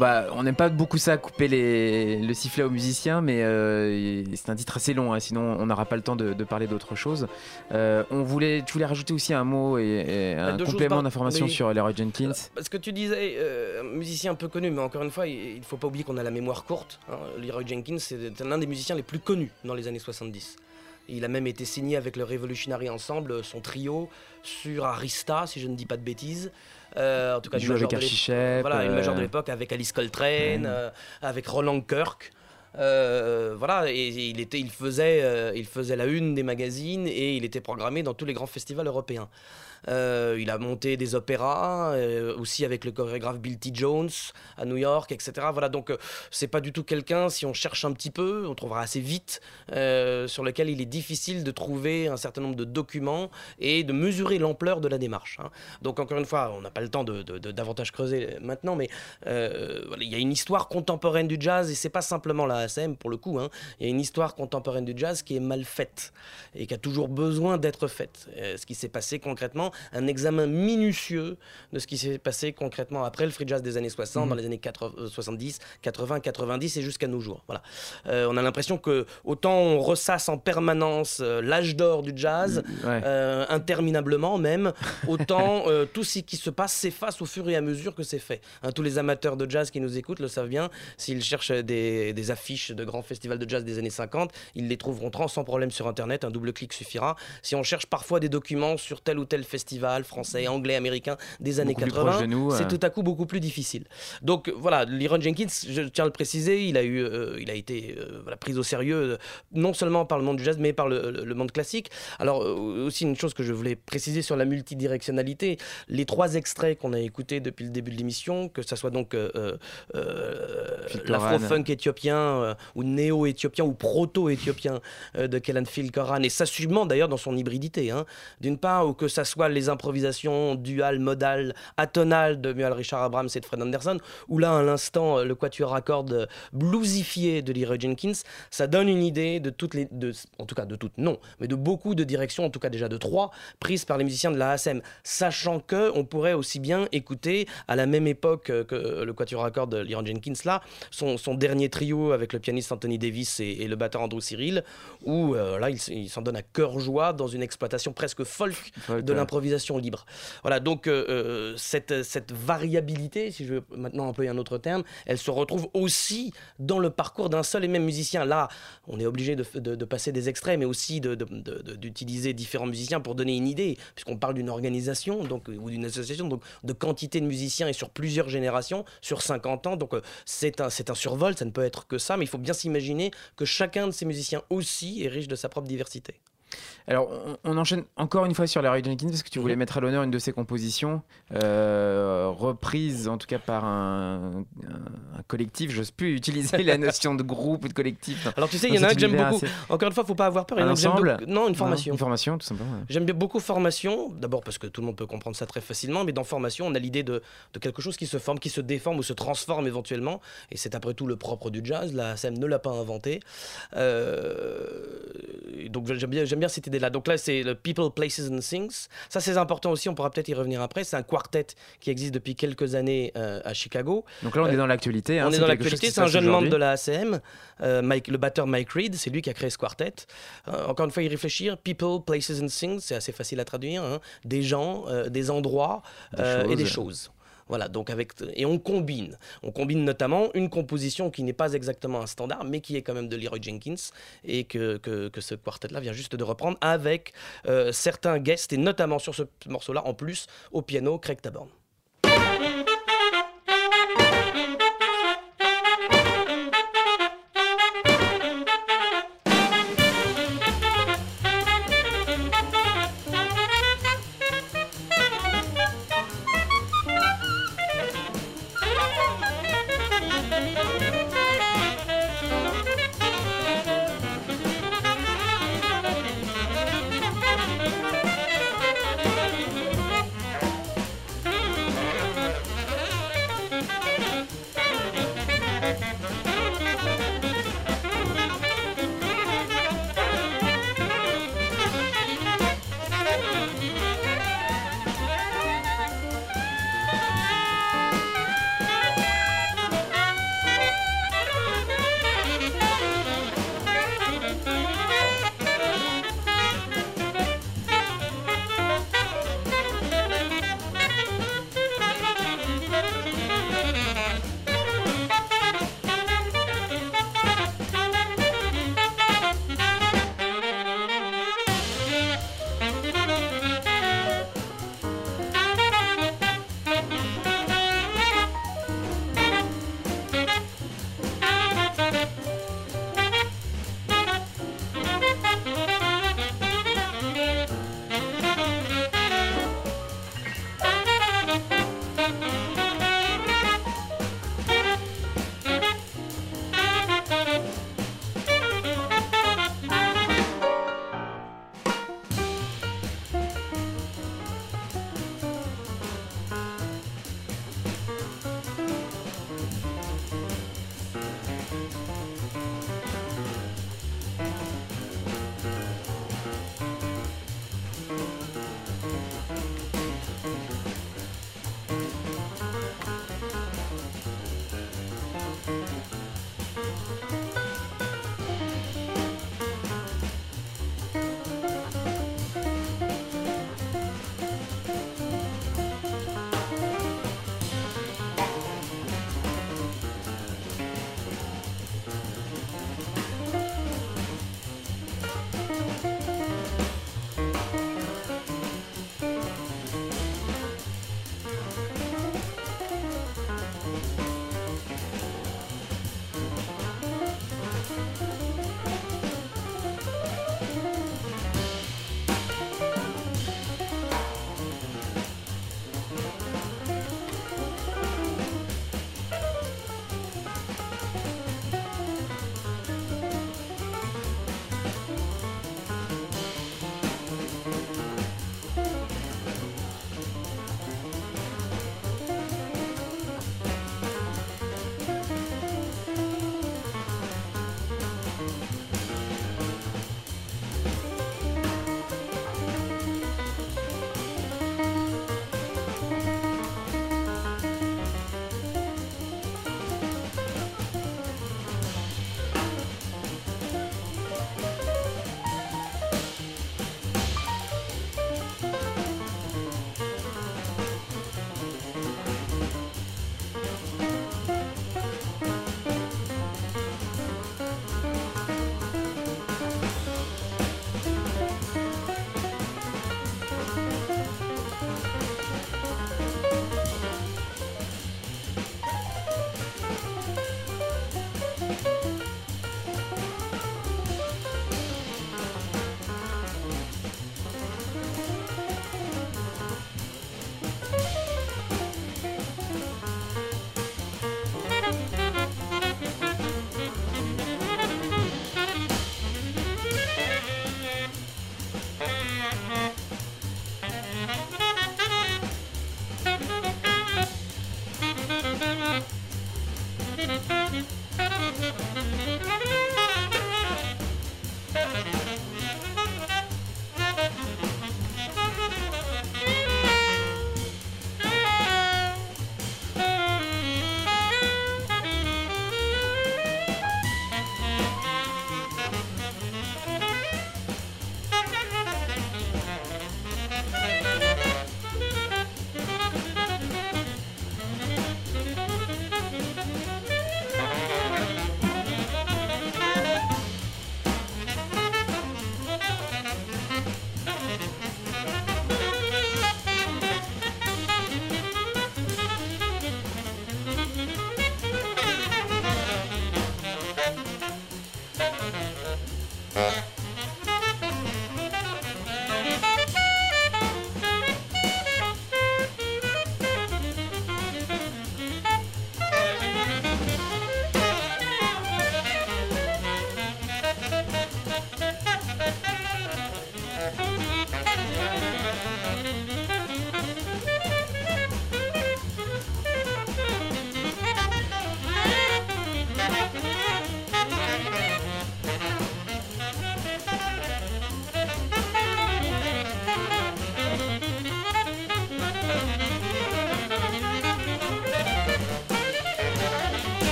Bon, on n'aime pas beaucoup ça, couper les, le sifflet aux musiciens, mais euh, c'est un titre assez long, hein, sinon on n'aura pas le temps de, de parler d'autre chose. Euh, on voulait, tu voulais rajouter aussi un mot et, et un deux complément d'information oui. sur Leroy Jenkins. Parce que tu disais, euh, musicien un peu connu, mais encore une fois, il ne faut pas oublier qu'on a la mémoire courte. hein. Leroy Jenkins, c'est l'un des musiciens les plus connus dans les années 70. Il a même été signé avec le Revolutionary Ensemble, son trio, sur Arista, si je ne dis pas de bêtises. Euh, en tout cas, Il joue avec Archie Voilà, une euh, major de l'époque avec Alice Coltrane, Ouais. euh, avec Roland Kirk. Euh, voilà, et il, était, il, faisait, euh, il faisait la une des magazines et il était programmé dans tous les grands festivals européens. Euh, il a monté des opéras, euh, aussi avec le chorégraphe Bill T. Jones à New York, etc. Voilà, donc euh, c'est pas du tout quelqu'un, si on cherche un petit peu, on trouvera assez vite, sur lequel il est difficile de trouver un certain nombre de documents et de mesurer l'ampleur de la démarche. hein. Donc encore une fois, on n'a pas le temps de, davantage creuser maintenant, mais il y a une histoire contemporaine du jazz et c'est pas simplement la ASM pour le coup. hein. Il y a une histoire contemporaine du jazz qui est mal faite et qui a toujours besoin d'être faite. Ce qui s'est passé concrètement, un examen minutieux de ce qui s'est passé concrètement après le free jazz des années 60, dans les années 80, euh, 70, 80, 90 et jusqu'à nos jours. Voilà. Euh, on a l'impression que autant on ressasse en permanence euh, l'âge d'or du jazz, Ouais. euh, interminablement même, autant tout ce qui se passe s'efface au fur et à mesure que c'est fait. Hein, tous les amateurs de jazz qui nous écoutent le savent bien, s'ils cherchent des, des affiches de grands festivals de jazz des années 50, ils les trouveront sans problème sur Internet, un double clic suffira. Si on cherche parfois des documents sur tel ou tel festival français, anglais, américain des années Beaucoup plus 80, proche de nous, c'est euh. tout à coup beaucoup plus difficile. Donc voilà, Liron Jenkins, je tiens à le préciser, il a, eu, euh, il a été euh, voilà, pris au sérieux euh, non seulement par le monde du jazz, mais par le, monde classique. Alors aussi une chose que je voulais préciser sur la multidirectionnalité, les trois extraits qu'on a écoutés depuis le début de l'émission, que ça soit donc l'afro-funk éthiopien ou néo-éthiopien ou proto-éthiopien de Kellan Phil Coran, et s'assumant d'ailleurs dans son hybridité. hein. D'une part, ou que ça soit les improvisations duales, modales, atonales de Mual Richard Abrams et de Fred Anderson, ou là à l'instant euh, le quatuor à cordes euh, bluesifié de Leroy Jenkins, ça donne une idée de toutes les, de, en tout cas de toutes non, mais de beaucoup de directions, en tout cas déjà de trois, prises par les musiciens de la ASM, sachant que on pourrait aussi bien écouter à la même époque euh, que le quatuor à cordes de Leroy Jenkins là, son, son dernier trio avec le pianiste Anthony Davis et, et le batteur Andrew Cyril, où euh, là il, il s'en donne à cœur joie dans une exploitation presque folk de ouais. Libre. Voilà, donc euh, euh, cette, cette variabilité, si je veux maintenant employer un autre terme, elle se retrouve aussi dans le parcours d'un seul et même musicien. Là, on est obligé de, de- passer des extraits, mais aussi d'utiliser différents musiciens pour donner une idée, puisqu'on parle d'une organisation donc, euh, ou d'une association, donc de quantité de musiciens et sur plusieurs générations, sur 50 ans. Donc c'est un, c'est un survol, ça ne peut être que ça, mais il faut bien s'imaginer que chacun de ces musiciens aussi est riche de sa propre diversité. Alors, on, on enchaîne encore une fois sur Larry Jenkins parce que tu voulais mettre à l'honneur une de ses compositions, euh, reprise en tout cas par un, un- un collectif. J'ose plus utiliser la notion de groupe ou de collectif. Non. Alors tu sais, il y en a un que j'aime beaucoup. assez- Encore une fois, faut pas avoir peur. Il y Un ensemble beaucoup- Non, une formation. Une formation, tout simplement. ouais. J'aime bien beaucoup formation, d'abord parce que tout le monde peut comprendre ça très facilement, mais dans formation, on a l'idée de, de quelque chose qui se forme, qui se déforme ou se transforme éventuellement, et c'est après tout le propre du jazz, la SEM ne l'a pas inventé. Euh, donc j'aime bien, j'aime bien cette Donc là, c'est le People, Places and Things. Ça, c'est important aussi, on pourra peut-être y revenir après. C'est un quartet qui existe depuis quelques années euh, à Chicago. Donc là, on est dans l'actualité. hein, On est dans l'actualité, c'est un jeune membre de la ACM, euh, Mike, le batteur Mike Reed, c'est lui qui a créé ce quartet. Euh, encore une fois, y réfléchir, people, places and things, c'est assez facile à traduire, hein. des gens, euh, des endroits Des euh, et des choses. Voilà, donc avec et on combine, on combine notamment une composition qui n'est pas exactement un standard, mais qui est quand même de Leroy Jenkins et que ce quartet-là vient juste de reprendre avec euh, certains guests et notamment sur ce morceau-là en plus au piano Craig Taborn.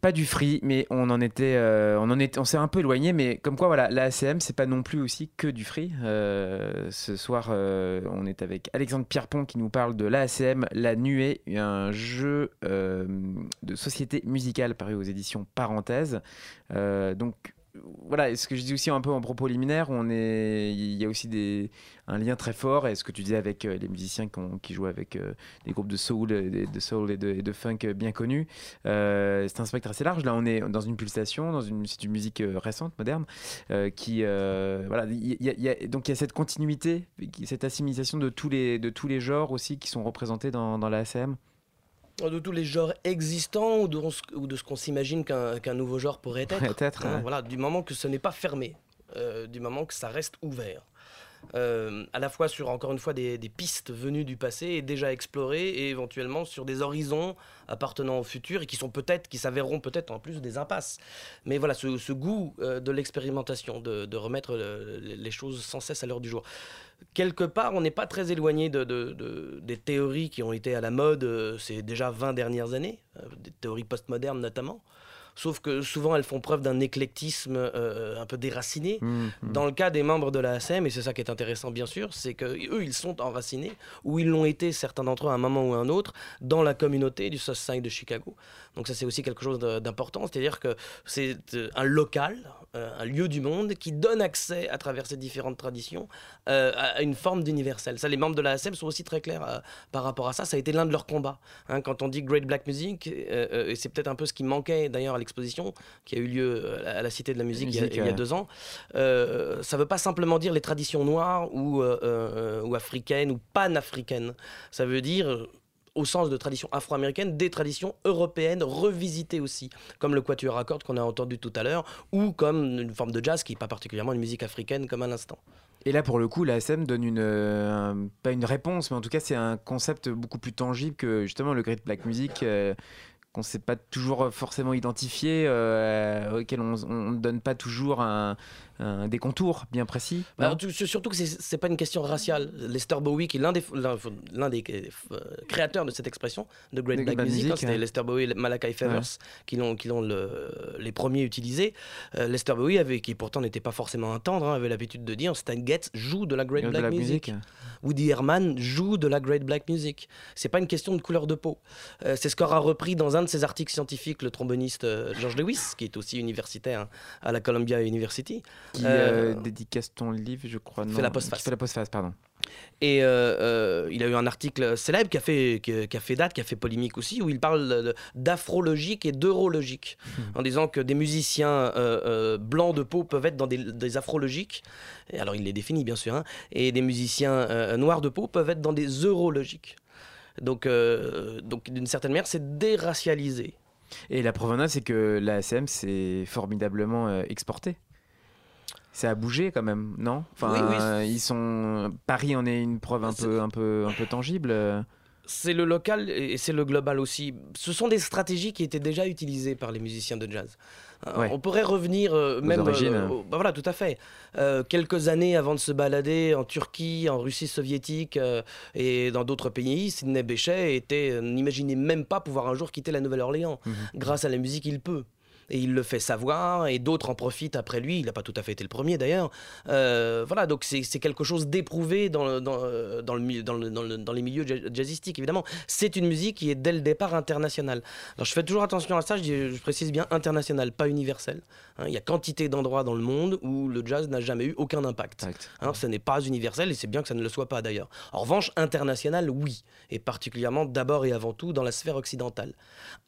Pas du free, mais on en était, euh, on en est, on s'est un peu éloigné, mais comme quoi, voilà, la ACM, c'est pas non plus aussi que du free. Euh, ce soir, euh, on est avec Alexandre Pierrepont qui nous parle de l'ACM, La Nuée, un jeu de société musicale paru aux éditions Parenthèse. Euh, donc voilà, ce que je dis aussi un peu en propos liminaire, on est, il y a aussi des, un lien très fort, et ce que tu disais avec euh, les musiciens qui, jouent avec euh, des groupes de soul, et de, soul et de, funk euh, bien connus, euh, c'est un spectre assez large. Là, on est dans une pulsation, dans une, c'est une musique euh, récente, moderne, euh, qui, euh, voilà, il y a- donc il y a cette continuité, cette assimilation de tous les, de tous les genres aussi qui sont représentés dans, dans la ACM. De tous les genres existants ou de, ou de ce qu'on s'imagine qu'un nouveau genre pourrait être. Peut-être. Hein, ouais. Voilà, du moment que ce n'est pas fermé, euh, du moment que ça reste ouvert. Euh, à la fois sur, encore une fois, des, pistes venues du passé et déjà explorées, et éventuellement sur des horizons appartenant au futur et qui sont peut-être, qui s'avéreront peut-être en plus des impasses. Mais voilà, ce, goût euh, de l'expérimentation, de, remettre le- les choses sans cesse à l'heure du jour. Quelque part, on n'est pas très éloigné de, de- de- des théories qui ont été à la mode euh, ces déjà 20 dernières années, euh, des théories postmodernes notamment. Sauf que souvent, elles font preuve d'un éclectisme euh, un peu déraciné. Mmh, mmh. Dans le cas des membres de la et c'est ça qui est intéressant bien sûr, c'est que eux ils sont enracinés, ou ils l'ont été, certains d'entre eux à un moment ou à un autre, dans la communauté du South Side de Chicago. Donc ça c'est aussi quelque chose d'important, c'est-à-dire que c'est euh, un local, euh, un lieu du monde qui donne accès à travers ces différentes traditions euh, à une forme d'universel. Ça les membres de la ASM sont aussi très clairs euh, par rapport à ça, ça a été l'un de leurs combats. hein. quand on dit Great Black Music, euh, euh, et c'est peut-être un peu ce qui manquait d'ailleurs à l'exposition qui a eu lieu euh, à la- Cité de la Musique, il y a- Musique, il y a ouais. deux ans, euh, ça ne veut pas simplement dire les traditions noires ou, euh, euh, ou africaines ou panafricaines. Ça veut dire, euh, au sens de tradition afro-américaine, des traditions européennes revisitées aussi, comme le quatuor à cordes qu'on a entendu tout à l'heure, ou comme une forme de jazz qui n'est pas particulièrement une musique africaine comme à l'instant. Et là, pour le coup, la SM donne une, euh, pas une réponse, mais en tout cas, c'est un concept beaucoup plus tangible que justement le Great Black Music, euh, qu'on ne sait pas toujours forcément identifier, euh, auquel on ne donne pas toujours un, un- des contours bien précis. Bah, surtout que c'est- c'est pas une question raciale. Lester Bowie, qui est l'un des, l'un- des euh, créateurs de cette expression de Great De Black Black Music, Music, hein, c'était ouais. Lester Bowie et Malachi Favors qui l'ont, qui l'ont le- les premiers utilisés. Euh, Lester Bowie, avait, qui pourtant n'était pas forcément un tendre, hein, avait l'habitude de dire Stan Getz joue de la Great Black la Music. Woody Herman joue de la Great Black Music. C'est pas une question de couleur de peau. Euh, c'est ce qu'aura repris dans un de ses articles scientifiques le tromboniste euh, George Lewis, qui est aussi universitaire à la Columbia University. Qui Euh, euh, dédicace ton livre, je crois. fait non, la postface. Qui fait la postface, pardon. Et euh, il a eu un article célèbre qui a, fait, qui, qui a fait date, qui a fait polémique aussi, où il parle d'afrologique et d'eurologique, en disant que des musiciens euh, blancs de peau peuvent être dans des, des afrologiques, et alors il les définit bien sûr, hein, et des musiciens noirs de peau peuvent être dans des eurologiques. Donc, euh, donc d'une certaine manière, c'est déracialisé. Et la est, c'est que la SM s'est formidablement euh, exportée. Ça a bougé quand même, non? Enfin, Oui, oui. euh, ils sont. Paris en est une preuve un peu, un peu, un peu tangible. Euh. C'est le local et c'est le global aussi. Ce sont des stratégies qui étaient déjà utilisées par les musiciens de jazz. Euh, Ouais. On pourrait revenir euh, même origines. au- bah voilà, tout à fait. Euh, quelques années avant de se balader en Turquie, en Russie soviétique euh, et dans d'autres pays, Sidney Bechet était euh, n'imaginait même pas pouvoir un jour quitter la Nouvelle-Orléans. Mhm. Grâce à la musique, il peut. Et il le fait savoir, et d'autres en profitent après lui. Il n'a pas tout à fait été le premier d'ailleurs. Euh, voilà, donc c'est quelque chose d'éprouvé dans, le- dans, dans, le, mi- dans, le- dans le- dans les milieux jazz- jazzistiques, évidemment. C'est une musique qui est dès le départ internationale. Alors je fais toujours attention à ça, je, précise bien international, pas universel. Hein, il y a quantité d'endroits dans le monde où le jazz n'a jamais eu aucun impact. Hein, ce n'est pas universel et c'est bien que ça ne le soit pas d'ailleurs. En revanche, international, oui, et particulièrement d'abord et avant tout dans la sphère occidentale.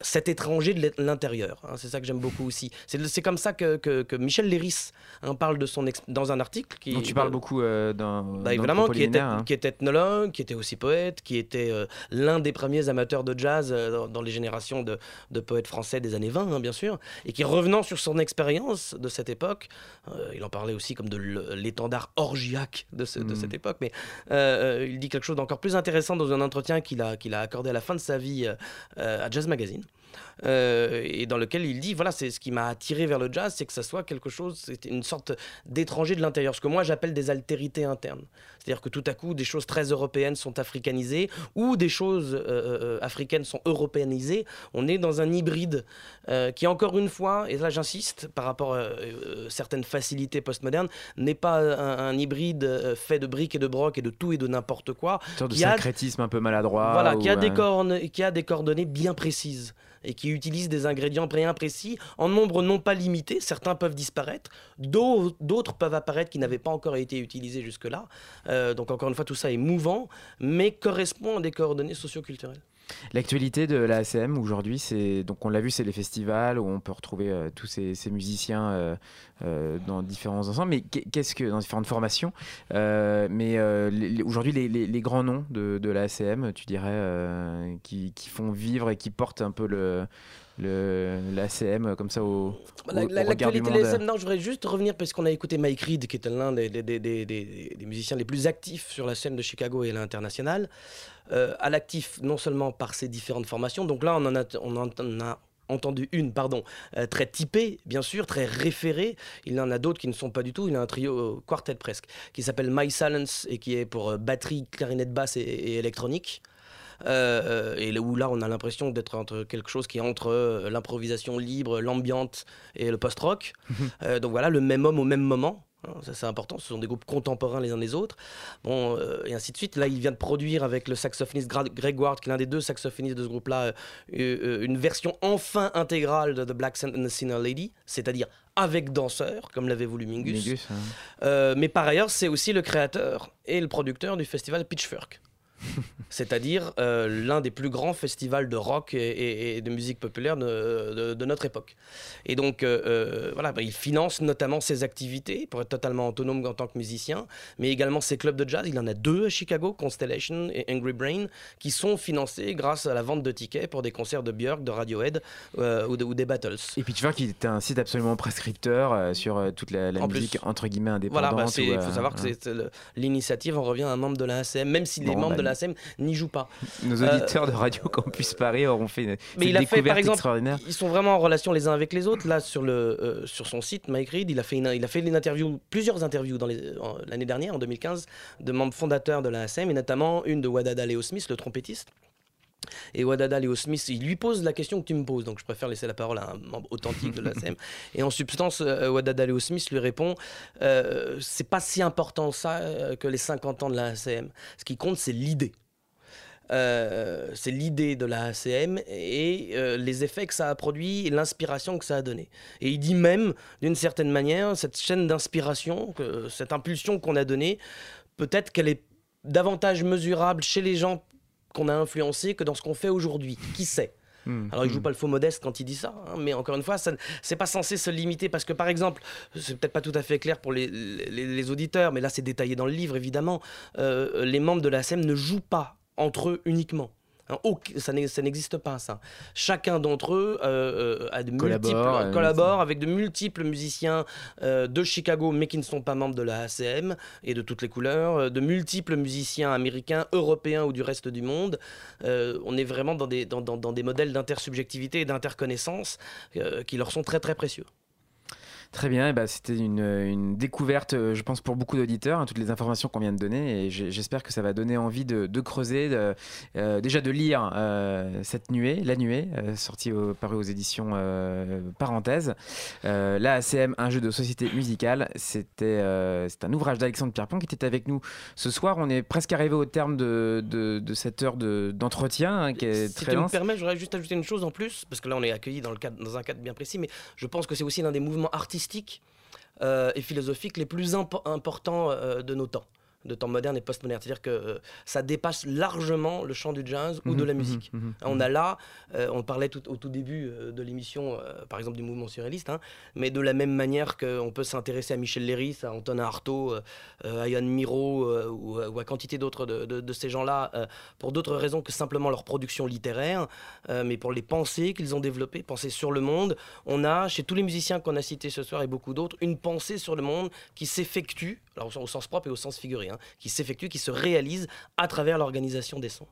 Cet étranger de l'intérieur, hein, c'est ça que j'aime beaucoup aussi. C'est comme ça que, que- que Michel Léris hein, parle de son dans un article qui Dont tu parles euh, beaucoup euh, dans. bah, évidemment, qui était, hein. qui était ethnologue, qui était aussi poète, qui était euh, l'un des premiers amateurs de jazz euh, dans, dans les générations de, de poètes français des années 20, hein, bien sûr, et qui, revenant sur son expérience de cette époque, il en parlait aussi comme de l'étendard orgiaque de, ce- de Mhm. cette époque, mais il dit quelque chose d'encore plus intéressant dans un entretien qu'il a, qu'il a accordé à la fin de sa vie à Jazz Magazine. Euh, et dans lequel il dit voilà, c'est ce qui m'a attiré vers le jazz, c'est que ça soit quelque chose, c'était une sorte d'étranger de l'intérieur, ce que moi j'appelle des altérités internes. C'est-à-dire que tout à coup, des choses très européennes sont africanisées ou des choses euh, euh, africaines sont européanisées. On est dans un hybride qui, encore une fois, et là j'insiste par rapport à certaines facilités postmodernes, n'est pas un, hybride fait de briques et de brocs et de tout et de n'importe quoi. Une sorte de syncrétisme un peu maladroit. Voilà, qui, a des qui a des coordonnées bien précises et qui utilisent des ingrédients bien précis en nombre non pas limité. Certains peuvent disparaître, d'autres peuvent apparaître qui n'avaient pas encore été utilisés jusque-là. Euh, donc encore une fois, tout ça est mouvant, mais correspond à des coordonnées socioculturelles. L'actualité de la ACM aujourd'hui, c'est donc on l'a vu, c'est les festivals où on peut retrouver euh, tous ces, musiciens euh, euh, dans différents ensembles, mais qu'est-ce que dans différentes formations. mais aujourd'hui, les, grands noms de, de la tu dirais, qui, qui, font vivre et qui portent un peu le l'ACM comme ça au, L'actualité de l'ACM, non, je voudrais juste revenir parce qu'on a écouté Mike Reed, qui était l'un des, des, des, des, musiciens les plus actifs sur la scène de Chicago et à l'international. Euh, à l'actif non seulement par ses différentes formations, donc là on en a, on en a entendu une, pardon, euh, très typée, bien sûr, très référée. Il en a d'autres qui ne sont pas du tout. Il a un trio, euh, quartet presque, qui s'appelle My Silence et qui est pour batterie, clarinette basse et, électronique. Et où là, on a l'impression d'être entre quelque chose qui est entre l'improvisation libre, l'ambiante et le post-rock. donc voilà, le même homme au même moment. Hein, ça c'est important, ce sont des groupes contemporains les uns des autres. Bon, euh, et ainsi de suite. Là, il vient de produire avec le saxophoniste Greg Ward, qui est l'un des deux saxophonistes de ce groupe-là, euh, euh, une version enfin intégrale de The Black Sinner Lady, c'est-à-dire avec danseurs, comme l'avait voulu Mingus. Hein. mais par ailleurs, c'est aussi le créateur et le producteur du festival Pitchfork. c'est-à-dire euh, l'un des plus grands festivals de rock et, de musique populaire de, notre époque. Et donc, euh, euh, voilà, bah, il finance notamment ses activités pour être totalement autonome en tant que musicien, mais également ses clubs de jazz. Il en a deux à Chicago, Constellation et Angry Brain, qui sont financés grâce à la vente de tickets pour des concerts de Björk, de Radiohead ou, des battles. Et puis tu vois qu'il est un site absolument prescripteur sur toute la, musique entre guillemets indépendante. Voilà, bah, il faut savoir que l'initiative en revient à un membre de la ACM, même si les membres bah, de la n'y joue pas. Nos auditeurs de Radio Campus Paris auront fait une, mais il a fait, par exemple, Ils sont vraiment en relation les uns avec les autres. Là, sur, le, euh, sur son site, Mike Reed, il a fait, une, il a fait une interview, plusieurs interviews l'année dernière, en 2015, de membres fondateurs de la et notamment une de Wadada Leo Smith, le trompettiste. Et Wadada Leo Smith, il lui pose la question que tu me poses, donc je préfère laisser la parole à un membre authentique de la Et en substance, euh, Wadada Leo Smith lui répond euh, c'est pas si important ça que les 50 ans de la Ce qui compte, c'est l'idée. Euh, c'est l'idée de la ACM et euh, les effets que ça a produit et l'inspiration que ça a donné. Et il dit même, d'une certaine manière, cette chaîne d'inspiration, cette impulsion qu'on a donnée, peut-être qu'elle est davantage mesurable chez les gens qu'on a influencés que dans ce qu'on fait aujourd'hui. Qui sait hmm. alors, il joue hmm. pas le faux modeste quand il dit ça, hein, mais encore une fois, c'est pas censé se limiter parce que, par exemple, c'est peut-être pas tout à fait clair pour les, auditeurs, mais là, c'est détaillé dans le livre, évidemment. Euh, les membres de la ACM ne jouent pas entre eux uniquement. Hein, ça n'existe pas ça. Chacun d'entre eux euh, euh, a de collabore, multiples, collabore avec de multiples musiciens euh, de Chicago, mais qui ne sont pas membres de la ACM et de toutes les couleurs, de multiples musiciens américains, européens ou du reste du monde. on est vraiment dans des, dans, dans des modèles d'intersubjectivité et d'interconnaissance qui leur sont très très précieux. Très bien, et bah, c'était une, découverte, euh, je pense, pour beaucoup d'auditeurs, hein, toutes les informations qu'on vient de donner, et j'espère que ça va donner envie de, creuser, euh, déjà de lire euh, cette nuée, La Nuée, sortie au, paru aux éditions Parenthèse. la ACM, un jeu de société musicale, c'était c'est un ouvrage d'Alexandre Pierrepont qui était avec nous ce soir. On est presque arrivé au terme de, de, cette heure d'entretien hein, qui est si très tu me permets, j'aurais juste ajouter une chose en plus, parce que là on est accueilli dans, le cadre, dans un cadre bien précis, mais je pense que c'est aussi l'un des mouvements artistiques euh, et philosophiques les plus importants euh, de nos temps de temps moderne et post-moderne. C'est-à-dire que euh, ça dépasse largement le champ du jazz ou de la mhm, musique. Mhm, mhm, on a là, euh, on parlait tout, au tout début euh, de l'émission, par exemple du mouvement surréaliste, hein, mais de la même manière qu'on peut s'intéresser à Michel Léris, à Antonin Artaud, à Yann Miro ou, à quantité d'autres de, ces gens-là, pour d'autres raisons que simplement leur production littéraire, mais pour les pensées qu'ils ont développées, pensées sur le monde. On a, chez tous les musiciens qu'on a cités ce soir et beaucoup d'autres, une pensée sur le monde qui s'effectue, alors au sens propre et au sens figuré, Hein, qui s'effectue, qui se réalise à travers l'organisation des sons.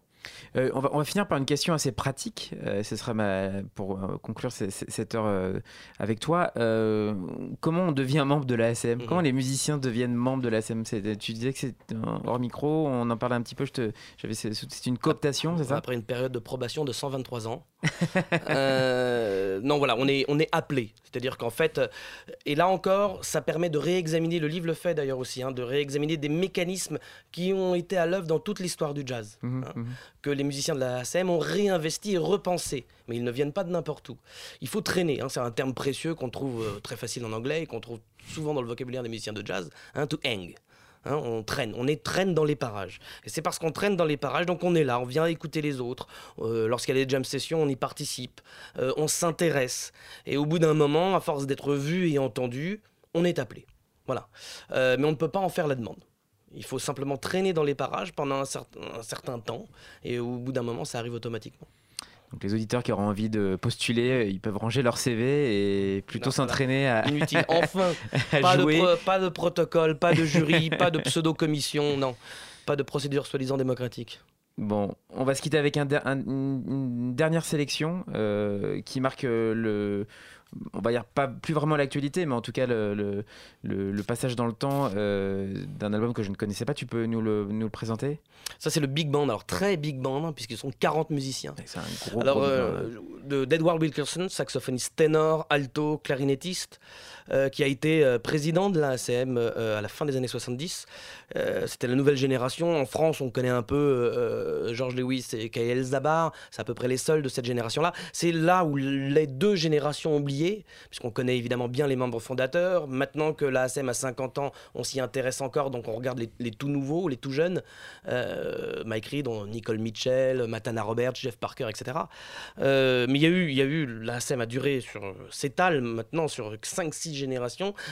Euh, on, va, on va finir par une question assez pratique. Euh, ce sera ma, pour euh, conclure ce- ce- cette heure euh, avec toi. Comment on devient membre de l'ASM Mhm. Comment les musiciens deviennent membres de l'ASM Tu disais que c'est hors micro, on en parlait un petit peu. C'est une cooptation, c'est ça? Après une période de probation de 123 ans. Non, voilà, on est, on est appelé. C'est-à-dire qu'en fait, et là encore, ça permet de réexaminer, le livre le fait d'ailleurs aussi, hein, de réexaminer des mécanismes qui ont été à l'œuvre dans toute l'histoire du jazz. Mhm, hein, mhm. Que les musiciens de la ASM ont réinvesti et repensé. Mais ils ne viennent pas de n'importe où. Il faut traîner, hein, c'est un terme précieux qu'on trouve euh, très facile en anglais et qu'on trouve souvent dans le vocabulaire des musiciens de jazz, hein, to hang. Hein, on traîne, on est traîne dans les parages. Et c'est parce qu'on traîne dans les parages, donc on est là, on vient écouter les autres. Euh, Lorsqu'il y a des jam sessions, on y participe, Euh, on s'intéresse. Et au bout d'un moment, à force d'être vu et entendu, on est appelé. Voilà. Mais on ne peut pas en faire la demande. Il faut simplement traîner dans les parages pendant un certain, un certain temps, et au bout d'un moment, ça arrive automatiquement. Donc les auditeurs qui auront envie de postuler, euh, ils peuvent ranger leur CV et plutôt s'entraîner à, Inutile. Enfin, pas de, jouer. pro- pas de protocole, pas de jury, pas de pseudo-commission, non. Pas de procédure soi-disant démocratique. Bon, on va se quitter avec un der- un- une une dernière sélection euh, qui marque euh, le, on va dire pas plus vraiment l'actualité, mais en tout cas le, le, le- le passage dans le temps euh, d'un album que je ne connaissais pas. Tu peux nous le, nous présenter? Ça, c'est le big band. Alors, très big band, hein, puisqu'ils sont 40 musiciens. C'est un gros. Alors, gros euh, de d'Edward Wilkerson, saxophoniste ténor, alto, clarinettiste, euh, qui a été euh, président de l'ACM euh, à la fin des années 70. Euh, C'était la nouvelle génération. En France, on connaît un peu euh, George Lewis et Kael Zabar. C'est à peu près les seuls de cette génération-là. C'est là où les deux générations oubliées, puisqu'on connaît évidemment bien les membres fondateurs. Maintenant que l'ASM a 50 ans, on s'y intéresse encore, donc on regarde les, tout nouveaux, les tout jeunes. Mike Reed, Nicole Mitchell, Matana Roberts, Jeff Parker, etc. Mais il y a eu, eu, la SEM a duré sur, s'étale maintenant sur 5-6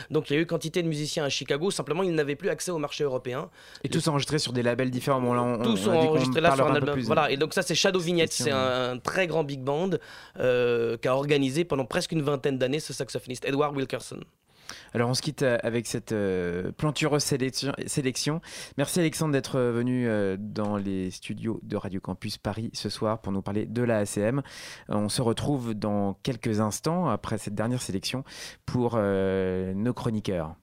Donc il y a eu quantité de musiciens à Chicago. Simplement, ils n'avaient plus accès au marché européen. Et tous enregistrés sur des labels différents. Bon, là, on, Tous on sont enregistrés là sur un album. plus. Voilà. Et donc ça, c'est Shadow Vignette. C'est un, un très grand big band euh, qui a organisé pendant presque une vingtaine d'années ce saxophoniste Edward Wilkerson. Alors on se quitte euh, avec cette euh, plantureuse sélection. Merci Alexandre d'être euh, venu dans les studios de Radio Campus Paris ce soir pour nous parler de la ACM. On se retrouve dans quelques instants après cette dernière sélection pour nos chroniqueurs.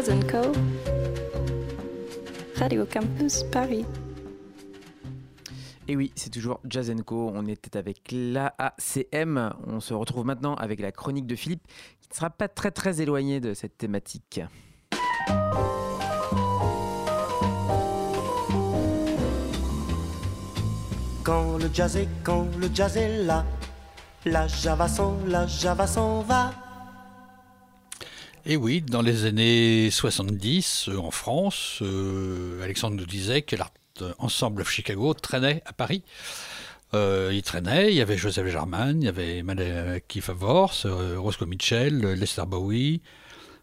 Jazz Co. Radio Campus Paris. Et oui, c'est toujours Jazz Co. On était avec l'AACM. On se retrouve maintenant avec la chronique de Philippe, qui ne sera pas très très éloignée de cette thématique. Quand le jazz est, quand le jazz est là, la java s'en, la java s'en va. Et oui, dans les années 70, euh, en France, euh, Alexandre nous disait que l'Art Ensemble of Chicago traînait à Paris. Euh, il traînait, il y avait Joseph Germain, il y avait Malaki Favors, Roscoe Mitchell, Lester Bowie,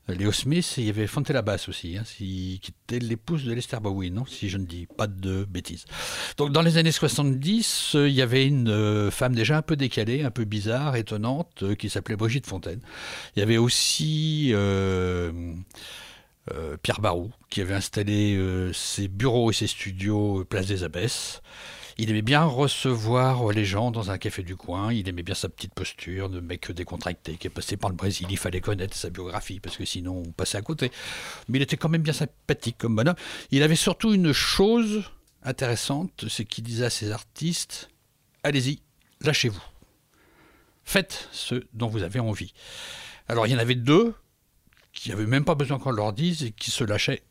Léo Smith, il y avait Fontella Bass aussi, hein, qui était l'épouse de Lester Bowie, non si je ne dis pas de bêtises. Donc dans les années 70, il y avait une femme déjà un peu décalée, un peu bizarre, étonnante, qui s'appelait Brigitte Fontaine. Il y avait aussi... Euh, Pierre Barou, qui avait installé euh, ses bureaux et ses studios place des Abbesses. Il aimait bien recevoir les gens dans un café du coin. Il aimait bien sa petite posture de mec décontracté qui est passé par le Brésil. Il fallait connaître sa biographie parce que sinon on passait à côté. Mais il était quand même bien sympathique comme bonhomme. Il avait surtout une chose intéressante, c'est qu'il disait à ses artistes allez-y, lâchez-vous. Faites ce dont vous avez envie. Alors il y en avait deux qui n'avaient même pas besoin qu'on leur dise et qui se lâchaient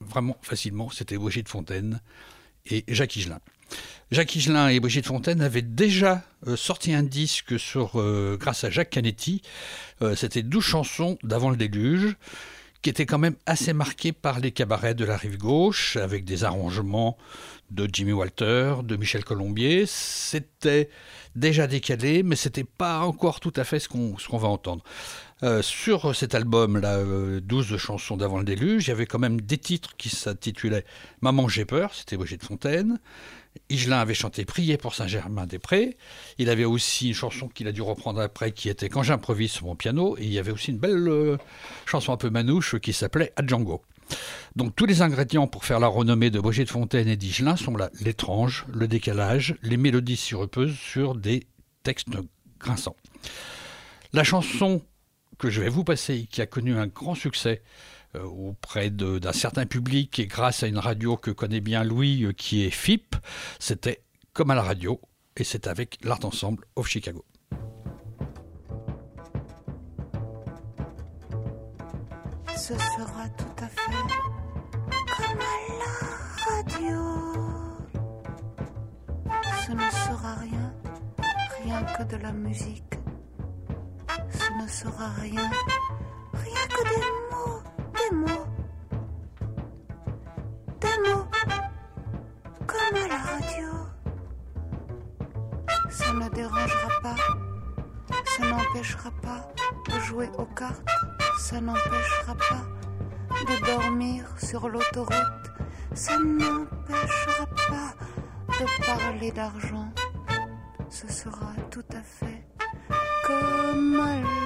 vraiment facilement, c'était Brigitte Fontaine et Jacques Higelin. Jacques Higelin et Brigitte Fontaine avaient déjà euh, sorti un disque sur, euh, grâce à Jacques Canetti. Euh, c'était 12 chansons d'avant le déluge, qui étaient quand même assez marquées par les cabarets de la rive gauche, avec des arrangements de Jimmy Walter, de Michel Colombier. C'était déjà décalé, mais c'était pas encore tout à fait ce qu'on va entendre. Sur cet album-là, 12 euh, chansons d'avant le déluge, il y avait quand même des titres qui s'intitulaient Maman j'ai peur, c'était Brigitte Fontaine. Higelin avait chanté Prier pour Saint-Germain-des-Prés. Il avait aussi une chanson qu'il a dû reprendre après qui était Quand j'improvise sur mon piano. Et il y avait aussi une belle euh, chanson un peu manouche qui s'appelait Adjango. Donc tous les ingrédients pour faire la renommée de Brigitte Fontaine et d'Higelin sont là l'étrange, le décalage, les mélodies sirupeuses sur des textes grinçants. La chanson que je vais vous passer, qui a connu un grand succès auprès d'un certain public et grâce à une radio que connaît bien Louis, euh, qui est FIP, c'était comme à la radio, et c'est avec l'Art Ensemble of Chicago. Ce sera tout à fait comme à la radio. Ce ne sera rien, rien que de la musique ce ne sera rien, rien que des mots, mots, des mots, comme à la radio. Ça ne dérangera pas, ça n'empêchera pas de jouer aux cartes, ça n'empêchera pas de dormir sur l'autoroute, ça n'empêchera pas de parler d'argent. Ce sera tout à fait comme à la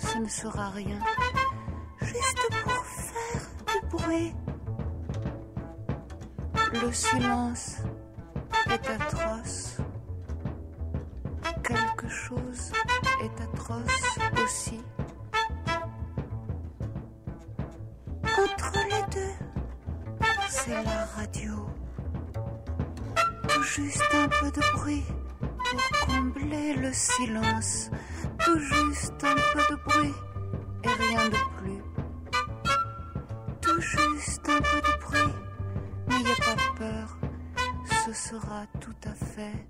Ce ne sera rien, juste pour faire du bruit. Le silence est atroce. Quelque chose est atroce aussi. Entre les deux, c'est la radio juste un peu de bruit pour combler le silence. Tout juste un peu de bruit et rien de plus. Tout juste un peu de bruit, n'ayez pas peur, ce sera tout à fait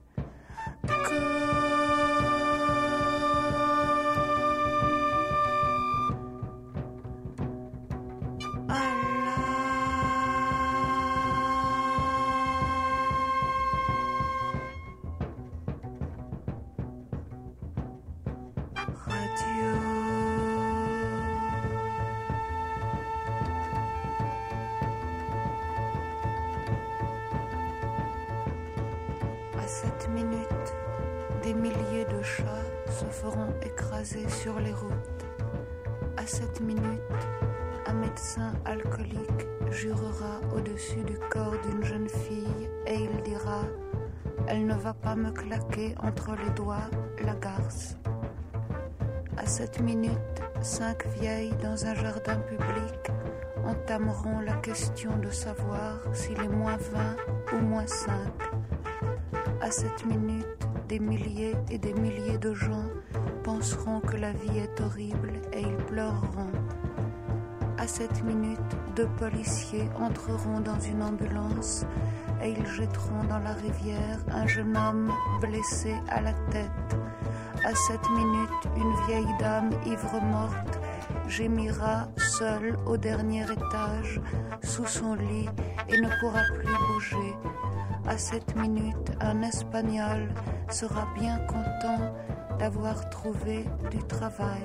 cette minute, un médecin alcoolique jurera au-dessus du corps d'une jeune fille et il dira Elle ne va pas me claquer entre les doigts la garce. À cette minute, cinq vieilles dans un jardin public entameront la question de savoir s'il est moins 20 ou moins 5. À cette minute, des milliers et des milliers de gens penseront que la vie est horrible et ils pleureront. À cette minute, deux policiers entreront dans une ambulance et ils jetteront dans la rivière un jeune homme blessé à la tête. À cette minute, une vieille dame ivre morte gémira seule au dernier étage sous son lit et ne pourra plus bouger. À cette minute, un Espagnol sera bien content d'avoir trouvé du travail.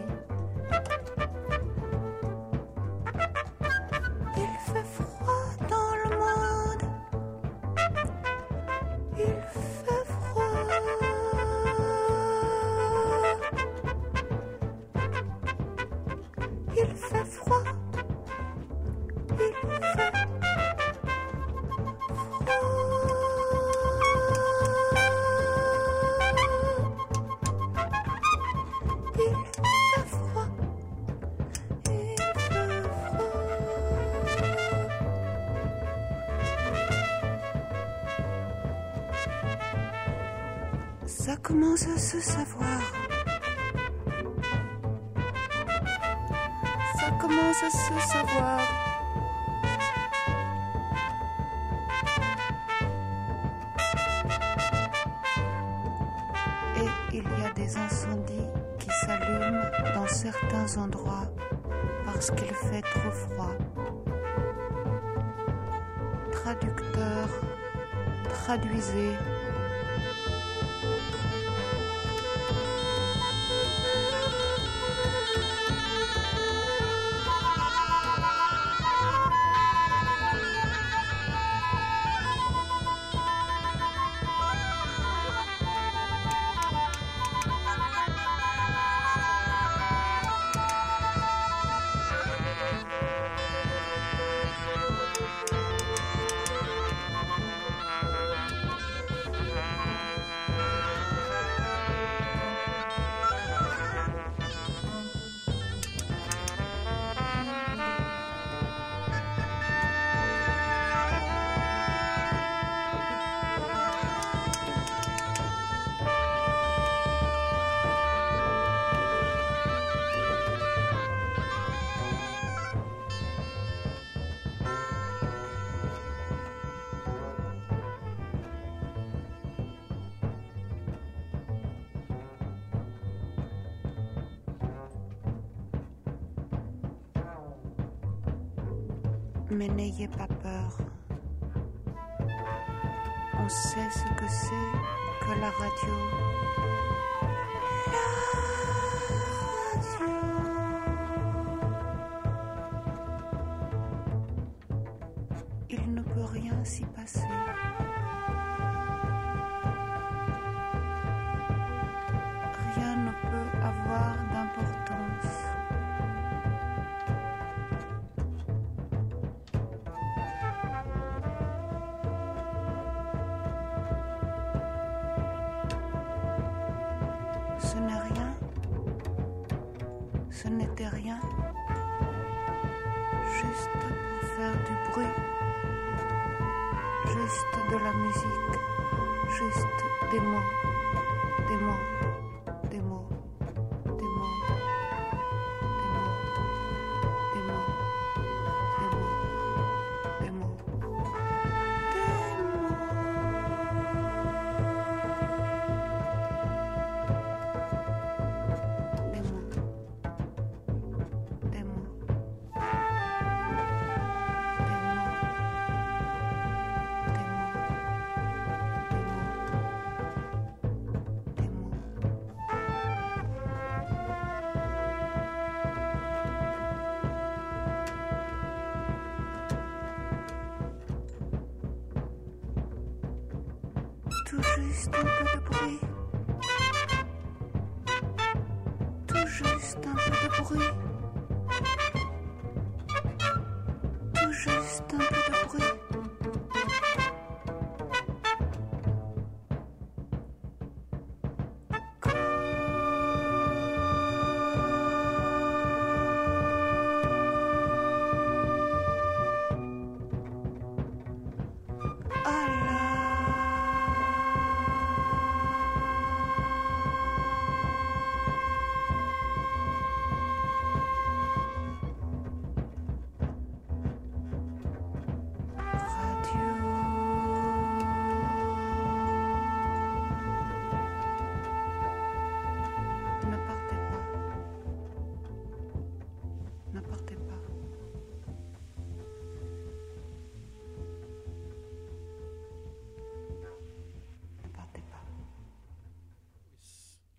နဲ့ရပါ Rien. Juste pour faire du bruit. Juste de la musique. Juste des mots. Des mots.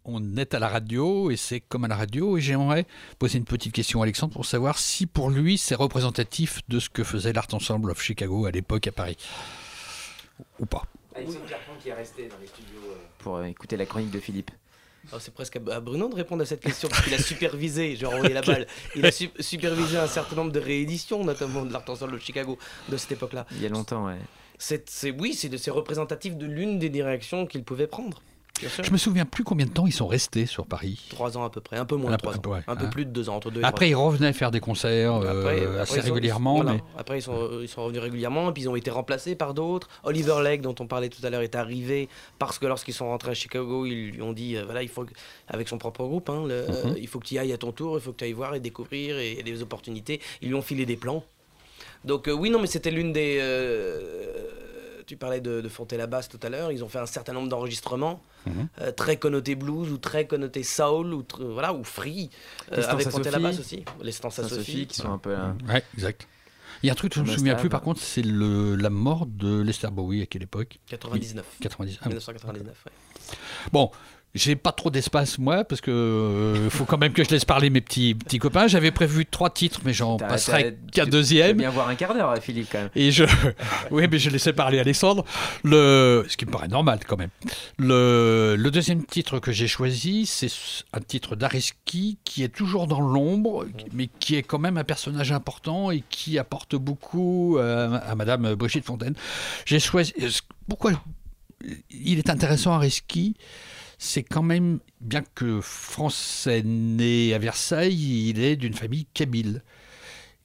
On est à la radio et c'est comme à la radio. Et j'aimerais poser une petite question à Alexandre pour savoir si pour lui c'est représentatif de ce que faisait l'Art Ensemble of Chicago à l'époque à Paris. Ou pas. Alexandre qui est resté dans les studios. euh, Pour euh, écouter la chronique de Philippe. Alors, c'est presque à Bruno de répondre à cette question parce qu'il a supervisé, j'ai renvoyé la balle, il a su- supervisé un certain nombre de rééditions, notamment de l'Art Ensemble de Chicago de cette époque-là. Il y a longtemps, ouais. C'est, c'est- oui, c'est, de- c'est représentatif de l'une des directions qu'il pouvait prendre. Je me souviens plus combien de temps ils sont restés sur Paris. Trois ans à peu près, un peu moins de trois ans, ouais, un peu hein. plus de deux ans, entre deux et Après, ils trois revenaient faire des concerts euh, Après, assez sont- régulièrement. voilà. mais... Après, ils sont, ils sont revenus régulièrement, et puis ils ont été remplacés par d'autres. Oliver Legg, dont on parlait tout à l'heure, est arrivé parce que lorsqu'ils sont rentrés à Chicago, ils lui ont dit, euh, voilà, il faut, que- avec son propre groupe, hein, le- Mhm. euh, il faut que tu y ailles à ton tour, il faut que tu ailles voir et découvrir, et des opportunités. Ils lui ont filé des plans. Donc euh, oui, non, mais c'était l'une des... euh, tu parlais de, de Fontaine-la-Basse tout à l'heure, ils ont fait un certain nombre d'enregistrements, Mhm. euh, très connotés blues, ou très connotés soul, ou, voilà, ou free, euh, avec à Fontaine-la-Basse Sophie. aussi. Les Stances à Sophie. qui sont un peu. Ouais, exact. Il y a un truc que je ne me souviens plus, par contre, c'est le- la mort de Lester Bowie à quelle époque? 99. 90. ah oui. 1999, ouais. Bon, j'ai pas trop d'espace moi parce que euh, faut quand même que je laisse parler mes petits petits copains. J'avais prévu trois titres, mais j'en passerai qu'un deuxième. Tu veux bien voir un quart d'heure, Philippe, quand même. Et je, oui, mais je laissais parler Alexandre. Le, ce qui me paraît normal quand même. Le, le deuxième titre que j'ai choisi, c'est un titre d'Areski qui est toujours dans l'ombre, mais qui est quand même un personnage important et qui apporte beaucoup euh, à Madame Brigitte Fontaine. J'ai choisi. Pourquoi il est intéressant Areski? C'est quand même, bien que français né à Versailles, il est d'une famille kabyle.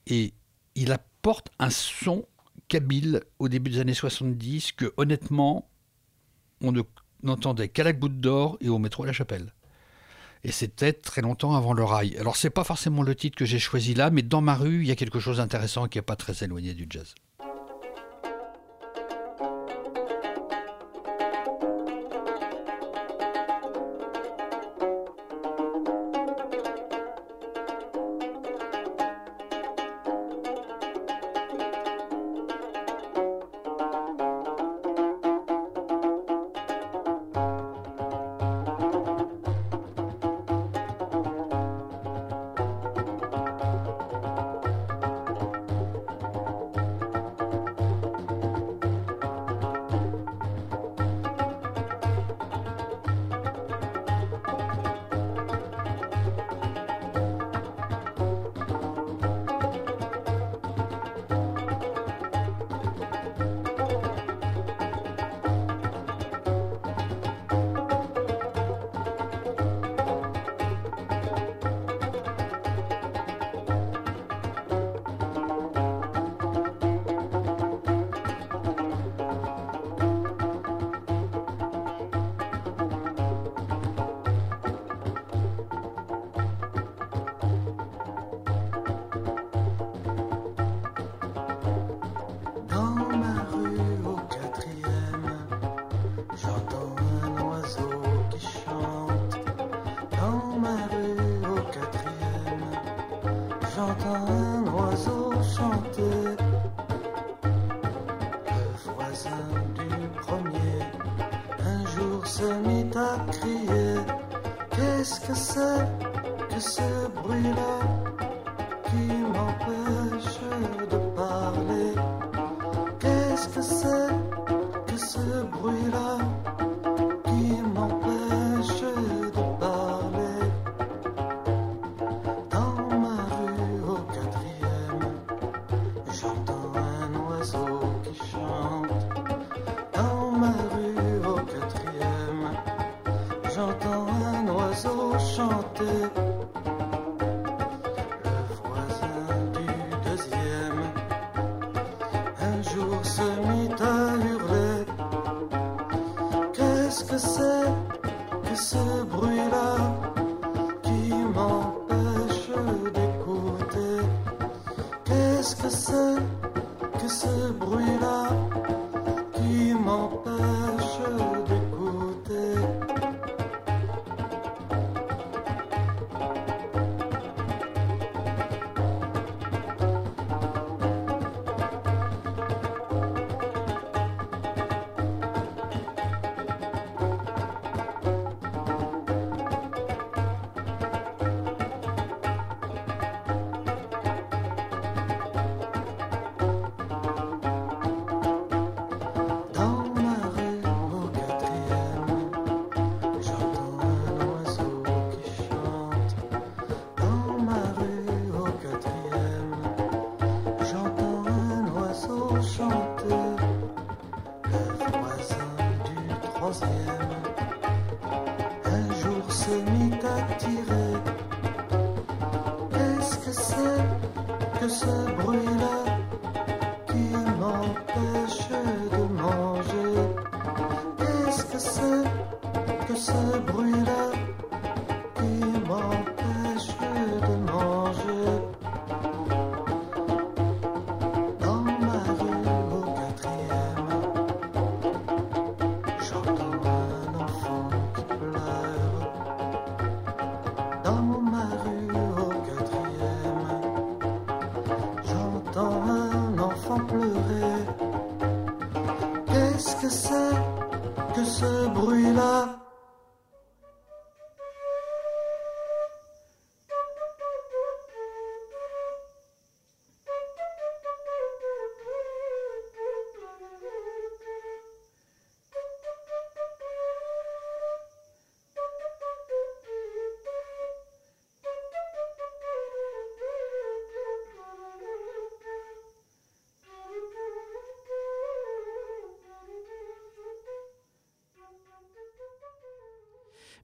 Et il apporte un son kabyle au début des années 70 que honnêtement, on ne- n'entendait qu'à la goutte d'or et au métro à la chapelle. Et c'était très longtemps avant le rail. Alors c'est pas forcément le titre que j'ai choisi là, mais dans ma rue, il y a quelque chose d'intéressant qui n'est pas très éloigné du jazz.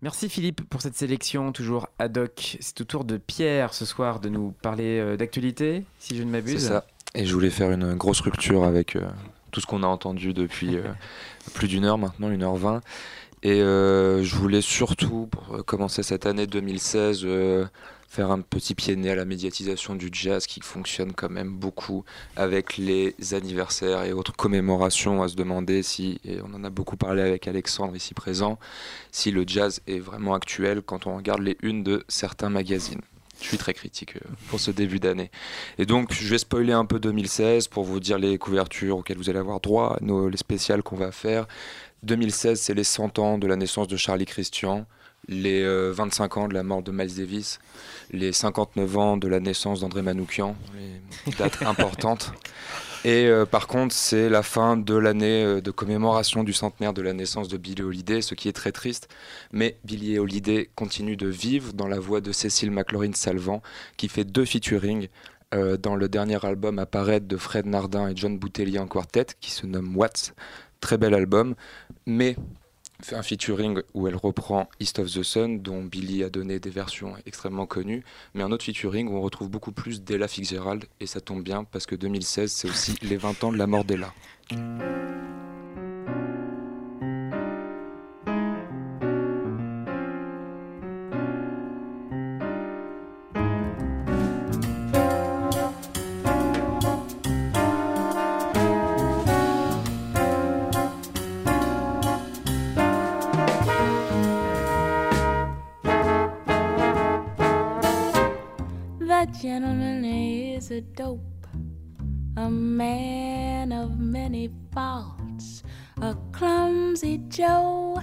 Merci Philippe pour cette sélection toujours ad hoc. C'est au tour de Pierre ce soir de nous parler euh, d'actualité, si je ne m'abuse. C'est ça. Et je voulais faire une grosse rupture avec euh, tout ce qu'on a entendu depuis euh, plus d'une heure maintenant, une heure vingt. Et euh, je voulais surtout, pour commencer cette année 2016, euh, faire un petit pied de nez à la médiatisation du jazz qui fonctionne quand même beaucoup avec les anniversaires et autres commémorations à se demander si, et on en a beaucoup parlé avec Alexandre ici présent, si le jazz est vraiment actuel quand on regarde les unes de certains magazines. Je suis très critique euh, pour ce début d'année. Et donc, je vais spoiler un peu 2016 pour vous dire les couvertures auxquelles vous allez avoir droit, les spéciales qu'on va faire. 2016, c'est les 100 ans de la naissance de Charlie Christian, les euh, 25 ans de la mort de Miles Davis, les 59 ans de la naissance d'André Manoukian, les dates importantes. Et euh, par contre, c'est la fin de l'année euh, de commémoration du centenaire de la naissance de Billie Holiday, ce qui est très triste. Mais Billie Holiday continue de vivre dans la voix de Cécile McLaurin-Salvant, qui fait deux featuring euh, dans le dernier album à paraître de Fred Nardin et John Boutellier en quartet, qui se nomme Watts. Très bel album, mais fait un featuring où elle reprend East of the Sun, dont Billy a donné des versions extrêmement connues, mais un autre featuring où on retrouve beaucoup plus d'Ella Fitzgerald, et ça tombe bien parce que 2016, c'est aussi les 20 ans de la mort d'Ella. A dope, a man of many faults, a clumsy Joe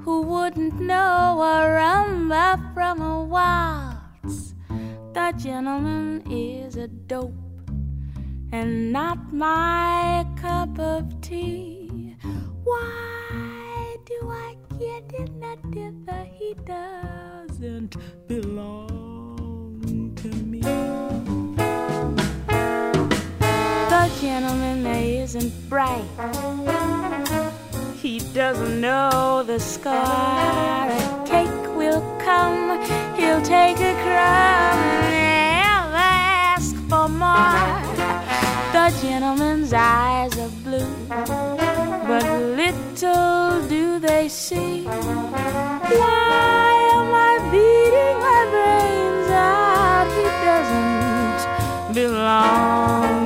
who wouldn't know a rumba from a waltz. That gentleman is a dope and not my cup of tea. Why do I get in that if he doesn't belong to me? Gentleman isn't bright. He doesn't know the score. A cake will come, he'll take a crumb and never ask for more. The gentleman's eyes are blue, but little do they see. Why am I beating my brains out? He doesn't belong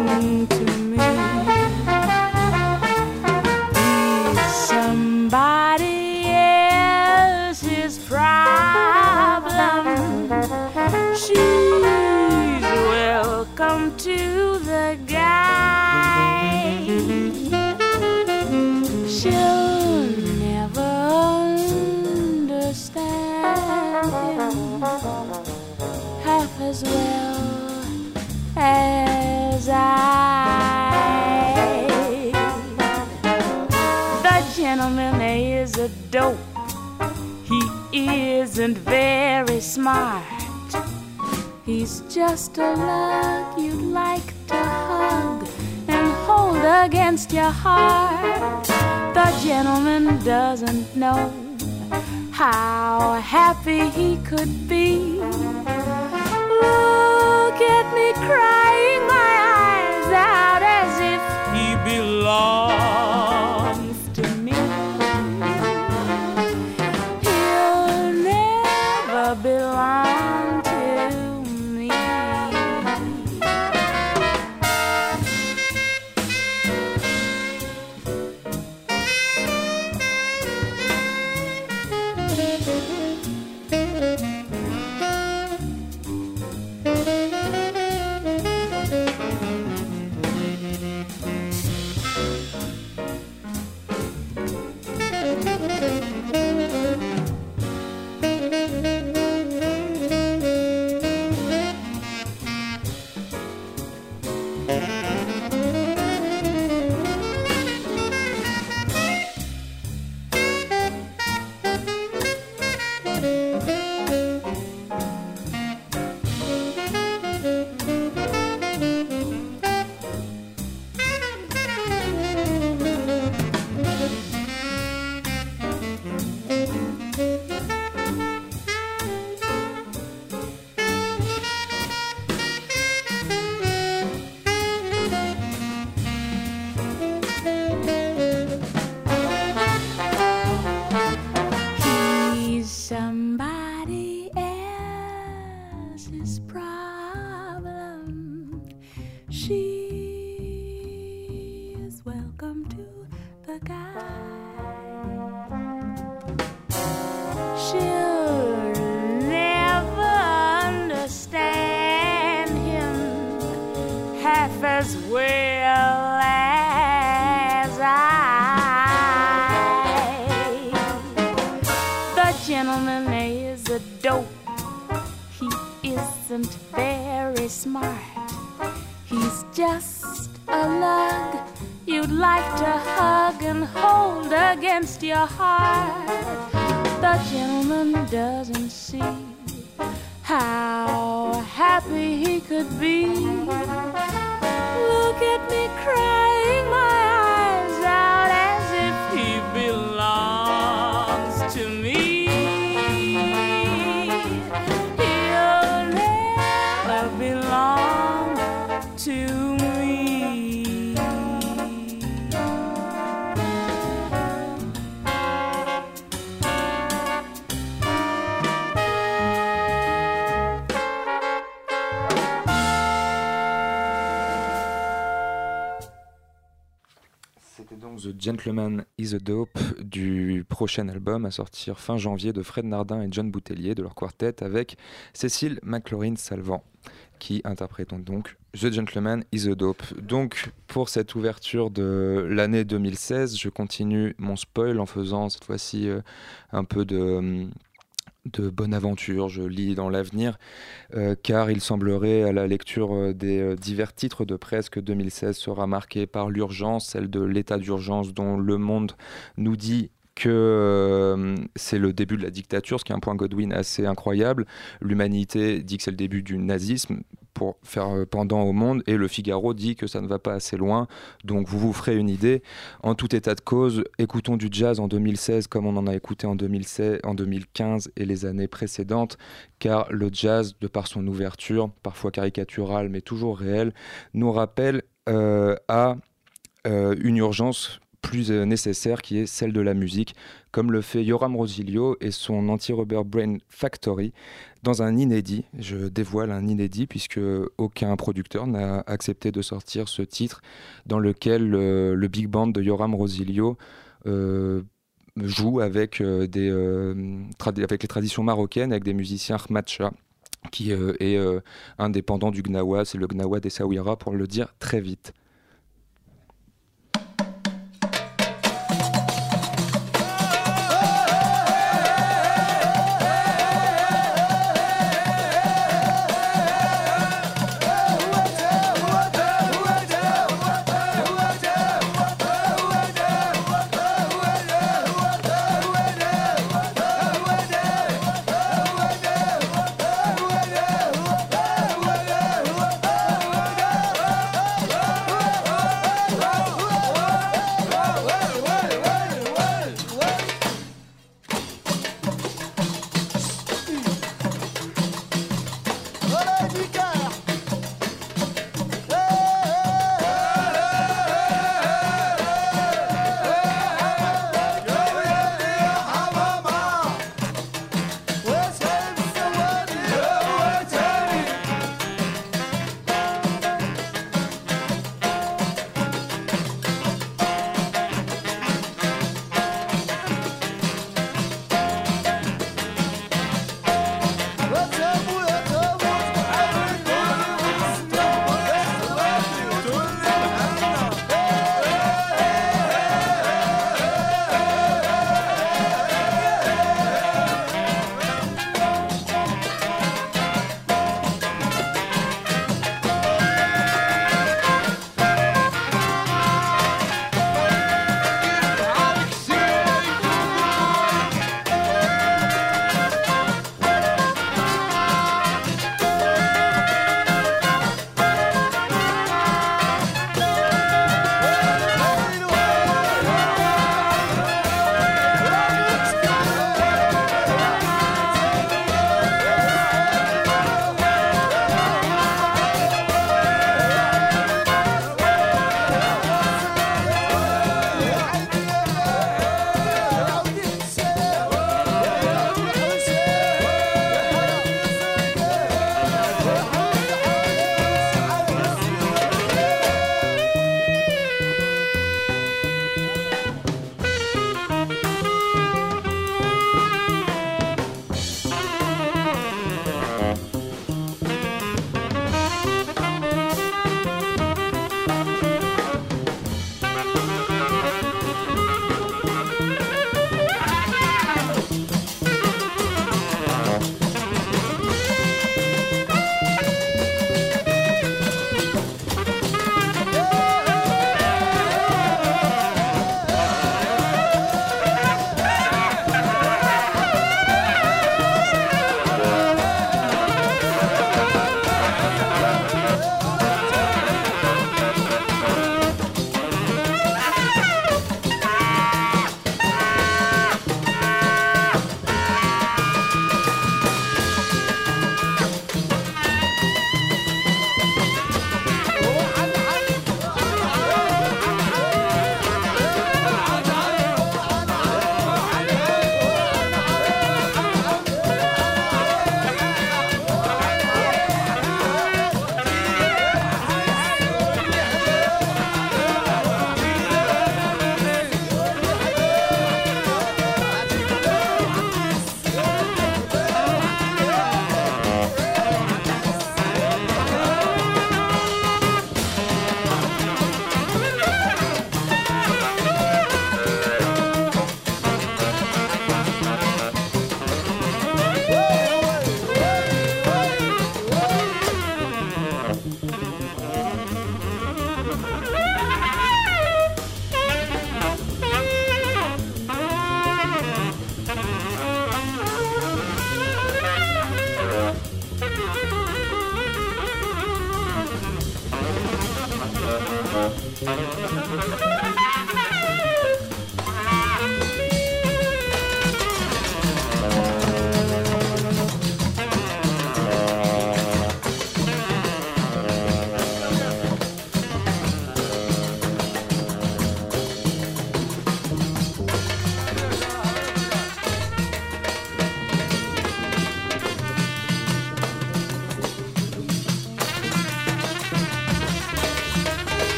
isn't very smart. He's just a lug you'd like to hug and hold against your heart. The gentleman doesn't know how happy he could be. Look at me crying my eyes out as if he belongs Gentleman is a Dope du prochain album à sortir fin janvier de Fred Nardin et John Boutellier de leur quartet avec Cécile McLaurin Salvant qui interprètent donc The Gentleman is a Dope. Donc pour cette ouverture de l'année 2016, je continue mon spoil en faisant cette fois-ci euh, un peu de de bonne aventure, je lis dans l'avenir, euh, car il semblerait à la lecture euh, des euh, divers titres de presse que 2016 sera marqué par l'urgence, celle de l'état d'urgence dont le monde nous dit que c'est le début de la dictature, ce qui est un point Godwin assez incroyable. L'humanité dit que c'est le début du nazisme pour faire euh, pendant au monde, et le Figaro dit que ça ne va pas assez loin. Donc vous vous ferez une idée. En tout état de cause, écoutons du jazz en 2016 comme on en a écouté en, 2016, en 2015 et les années précédentes, car le jazz, de par son ouverture, parfois caricaturale mais toujours réelle, nous rappelle euh, à euh, une urgence plus euh, nécessaire qui est celle de la musique, comme le fait Yoram Rosilio et son Anti-Rubber Brain Factory dans un inédit. Je dévoile un inédit puisque aucun producteur n'a accepté de sortir ce titre dans lequel euh, le big band de Yoram Rosilio euh, joue avec, des, avec les traditions marocaines, avec des musiciens Hmatcha qui est indépendant du Gnawa, c'est le Gnawa des Sawira pour le dire très vite.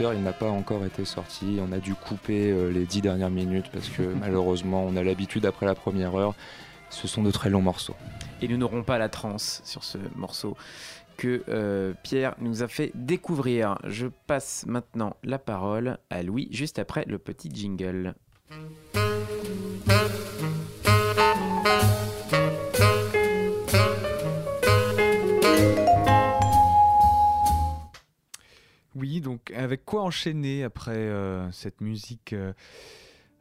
Il n'a pas encore été sorti. On a dû couper euh, les dix dernières minutes parce que malheureusement, on a l'habitude après la première heure. Ce sont de très longs morceaux. Et nous n'aurons pas la transe sur ce morceau que euh, Pierre nous a fait découvrir. Je passe maintenant la parole à Louis juste après le petit jingle. Donc avec quoi enchaîner après euh, cette musique euh,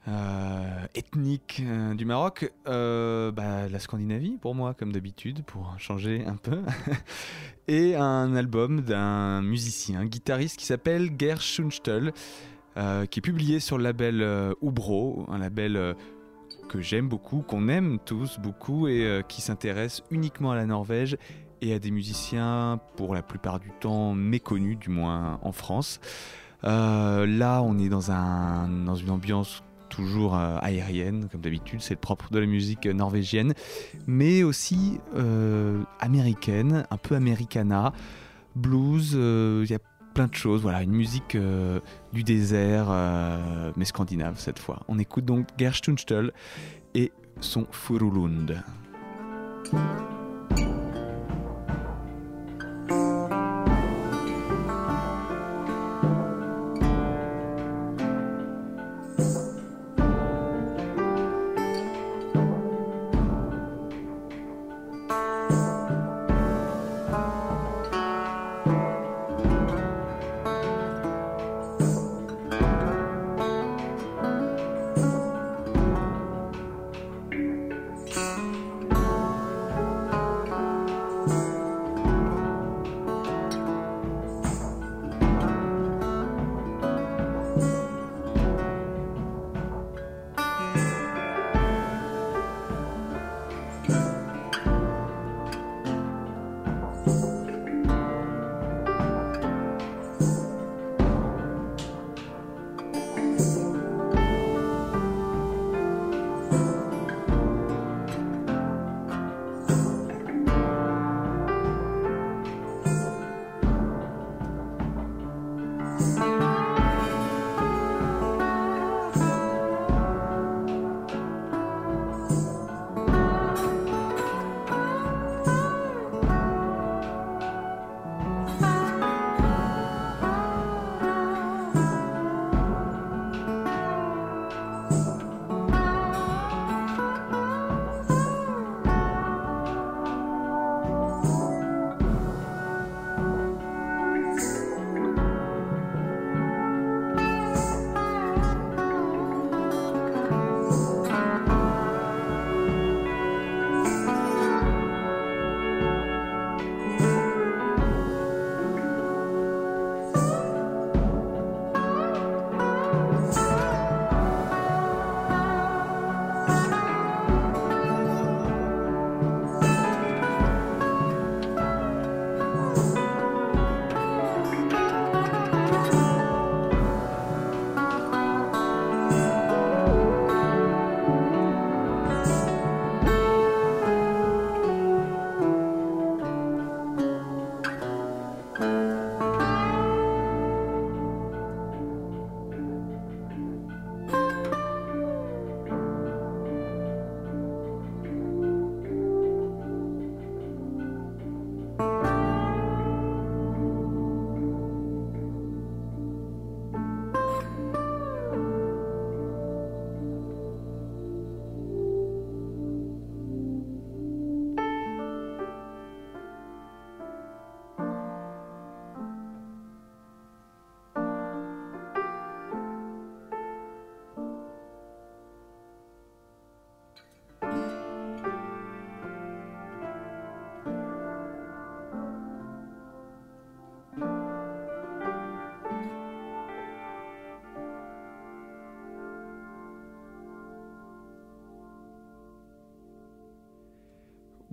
euh, ethnique du Maroc? Bah, La Scandinavie pour moi, comme d'habitude, pour changer un peu. Et un album d'un musicien, guitariste qui s'appelle Ger Schunstel, euh, qui est publié sur le label euh, Ubro, un label que j'aime beaucoup, qu'on aime tous beaucoup et qui s'intéresse uniquement à la Norvège et à des musiciens pour la plupart du temps méconnus, du moins en France. Euh, là, on est dans, un, dans une ambiance toujours euh, aérienne, comme d'habitude, c'est le propre de la musique euh, norvégienne, mais aussi américaine, un peu americana, blues, il y a plein de choses, voilà, une musique du désert, mais scandinave cette fois. On écoute donc Gerstunstøl et son Furulund.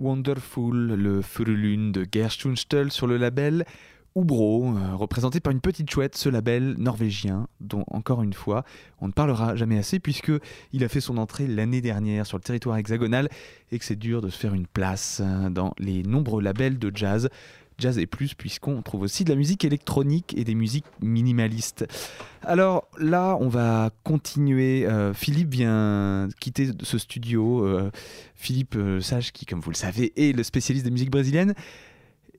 Wonderful, le feu de Gerstungstel sur le label Oubro, euh, représenté par une petite chouette, ce label norvégien, dont encore une fois, on ne parlera jamais assez puisque il a fait son entrée l'année dernière sur le territoire hexagonal et que c'est dur de se faire une place euh, dans les nombreux labels de jazz. Jazz et plus puisqu'on trouve aussi de la musique électronique et des musiques minimalistes. Alors là, on va continuer. Euh, Philippe vient quitter ce studio. Euh, Philippe euh, Sage, qui, comme vous le savez, est le spécialiste des musiques brésiliennes.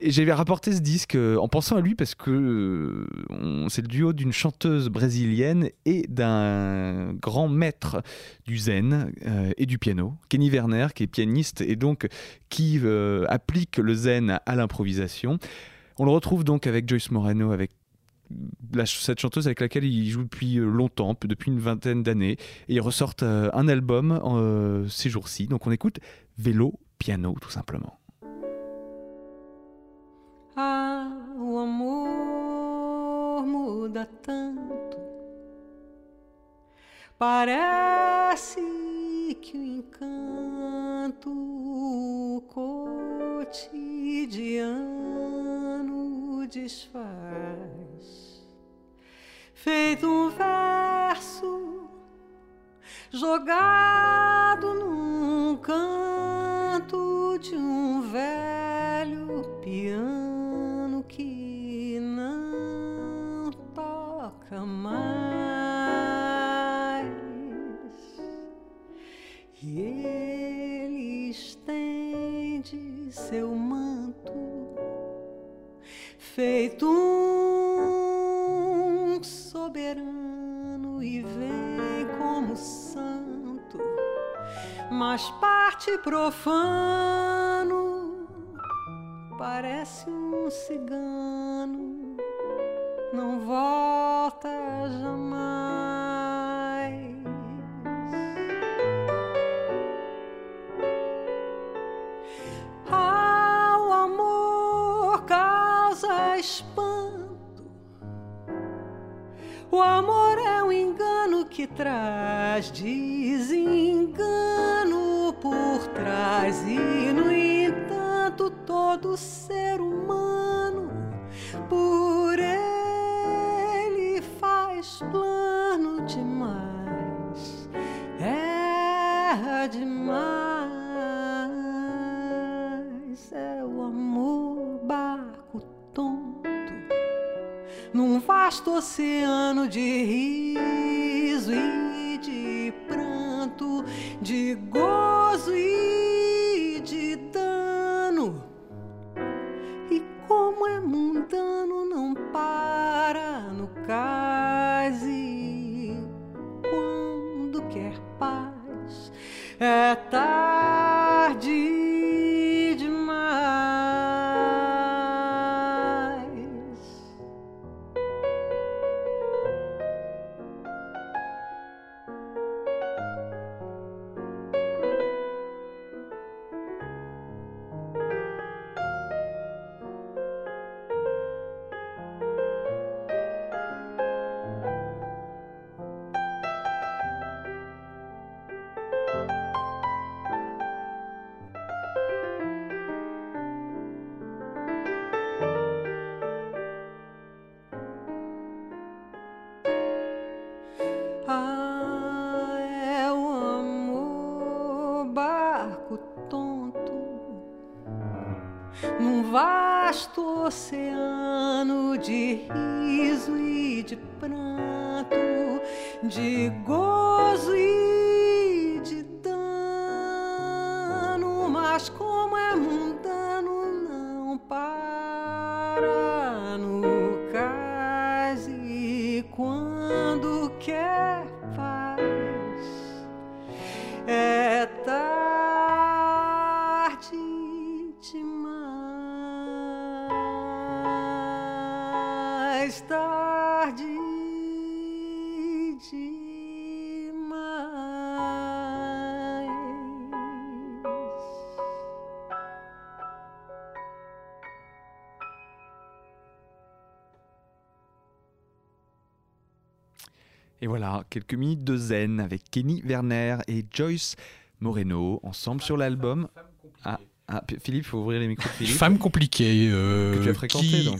Et j'avais rapporté ce disque euh, en pensant à lui parce que euh, c'est le duo d'une chanteuse brésilienne et d'un grand maître du zen euh, et du piano, Kenny Werner, qui est pianiste et donc qui applique le zen à l'improvisation. On le retrouve donc avec Joyce Moreno, avec cette chanteuse avec laquelle il joue depuis longtemps, depuis une vingtaine d'années, et ils ressortent un album ces jours-ci. Donc on écoute Vélo Piano tout simplement. Ah, o amor muda tanto. Parece que o encanto cotidiano desfaz. Feito um verso jogado num canto de um velho piano mais. E ele estende seu manto, feito um soberano, e vem como santo, mas parte profano, parece um cigano, não volta jamais. Ah, o amor causa espanto. O amor é um engano que traz desengano por trás e, no entanto, todo ser humano por plano demais. É demais. É o amor barco tonto num vasto oceano de riso e de pranto, de gozo e de dano. E como é mundano, não para no cais e quando quer paz. É tarde quelques minutes de zen avec Kenny Werner et Joyce Moreno ensemble sur l'album. Ah, Ah, Philippe, faut ouvrir les micros Philippe. Femme compliquée. euh, Que tu as fréquenté, qui- donc.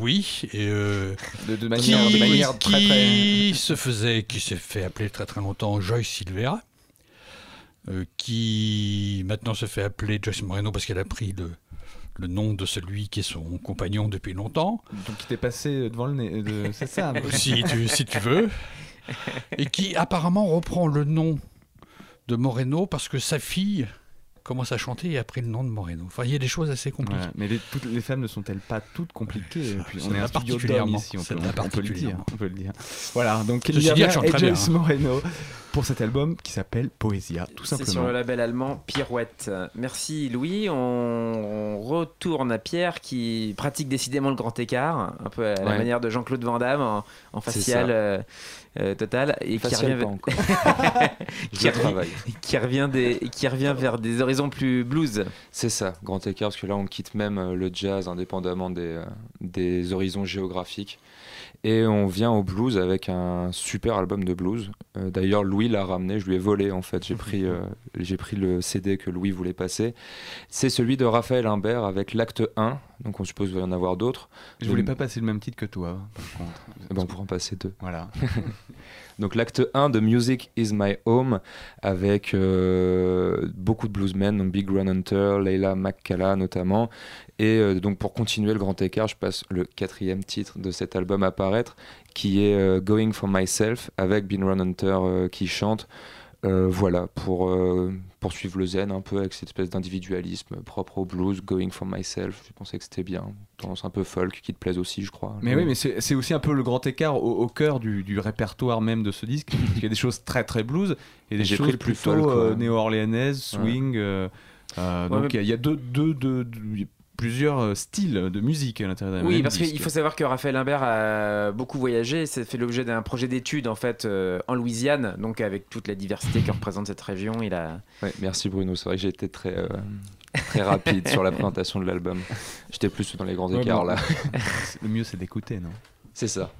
Oui. Et, euh, De- de qui, manière- de manière très, qui très- se faisait, qui s'est fait appeler très très longtemps Joyce Silvera, euh, qui maintenant se fait appeler Joyce Moreno parce qu'elle a pris le, le nom de celui qui est son compagnon depuis longtemps. Donc il t'est passé devant le nez. de- C'est ça. si, tu, si tu veux. Et qui apparemment reprend le nom de Moreno parce que sa fille commence à chanter et a pris le nom de Moreno. Enfin, il y a des choses assez compliquées. Ouais, mais les, toutes les femmes ne sont-elles pas toutes compliquées puis, On est un particulièrement. ici, on peut, on peut le dire. particulièrement. On peut le dire. Voilà, donc Kelly et hein. Moreno pour cet album qui s'appelle Poesia, tout C'est simplement. sur le label allemand Pirouette. Merci Louis. On, on retourne à Pierre qui pratique décidément le grand écart, un peu à la Ouais. manière de Jean-Claude Van Damme en, en C'est facial ça. Euh, total et qui revient, qui, revient, qui revient des, qui revient vers des horizons plus blues. C'est ça, grand écart, parce que là on quitte même euh, le jazz indépendamment des, euh, des horizons géographiques. Et on vient au blues avec un super album de blues. Euh, D'ailleurs, Louis l'a ramené, je lui ai volé en fait. J'ai pris, euh, j'ai pris le CD que Louis voulait passer. C'est celui de Raphaël Imbert avec l'acte 1. Donc on suppose qu'il va y en avoir d'autres. Je voulais Donc- pas passer le même titre que toi, par contre. Eh ben, on pourra en passer deux. Voilà. Donc l'acte 1 de Music is My Home avec euh, beaucoup de bluesmen, donc Big Run Hunter, Leila McCalla notamment. Et euh, donc pour continuer le grand écart, je passe le quatrième titre de cet album à paraître qui est euh, Going for Myself avec Big Run Hunter qui chante. Euh, voilà, pour euh, poursuivre le zen un peu avec cette espèce d'individualisme propre au blues, Going for Myself. Je pensais que c'était bien. Tendance un peu folk qui te plaise aussi, je crois. Mais oui, mais c'est aussi un peu le grand écart au, au cœur du, du répertoire même de ce disque. Il y a des choses très très blues et des choses plutôt euh, néo-orléanaises, swing. euh, euh, Ouais, donc mais- il y a- il y, a deux, deux, deux- plusieurs euh, styles de musique à l'intérieur d'un Oui, parce qu'il faut savoir que Raphaël Imbert a beaucoup voyagé, s'est fait l'objet d'un projet d'études en fait euh, en Louisiane, donc avec toute la diversité que représente cette région, il a. Ouais, merci Bruno, c'est vrai que j'ai été très, euh, très rapide sur la présentation de l'album. J'étais plus dans les grands Ouais, écarts bon. là. Le mieux c'est d'écouter, non? C'est ça.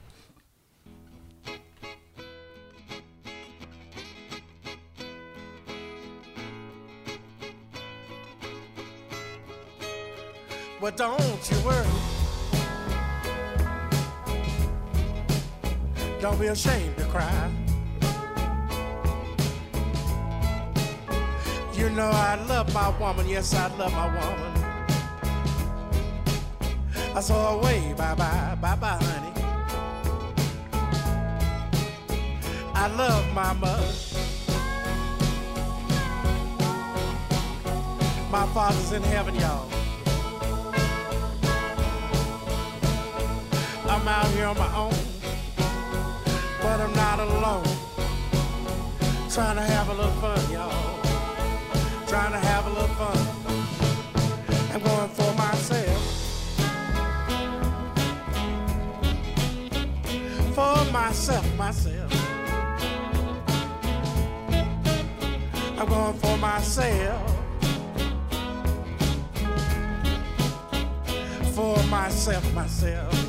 Well, don't you worry. Don't be ashamed to cry. You know I love my woman, yes, I love my woman. I saw her way, bye bye, bye bye, honey. I love my mother. My father's in heaven, y'all. I'm out here on my own, but I'm not alone. Trying to have a little fun, y'all. Trying to have a little fun. I'm going for myself. For myself, myself. I'm going for myself. For myself, myself.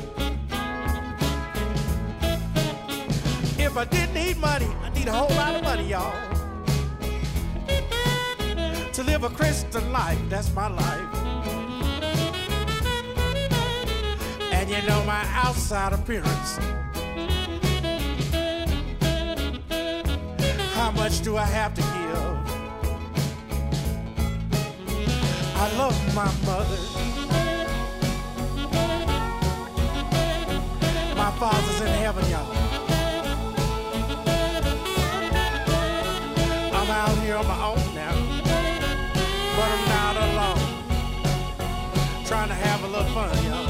If I did need money, I need a whole lot of money, y'all. To live a Christian life, that's my life. And you know my outside appearance. How much do I have to give? I love my mother. My father's in heaven, y'all. Here on my own now, but I'm not alone. Trying to have a little fun, y'all.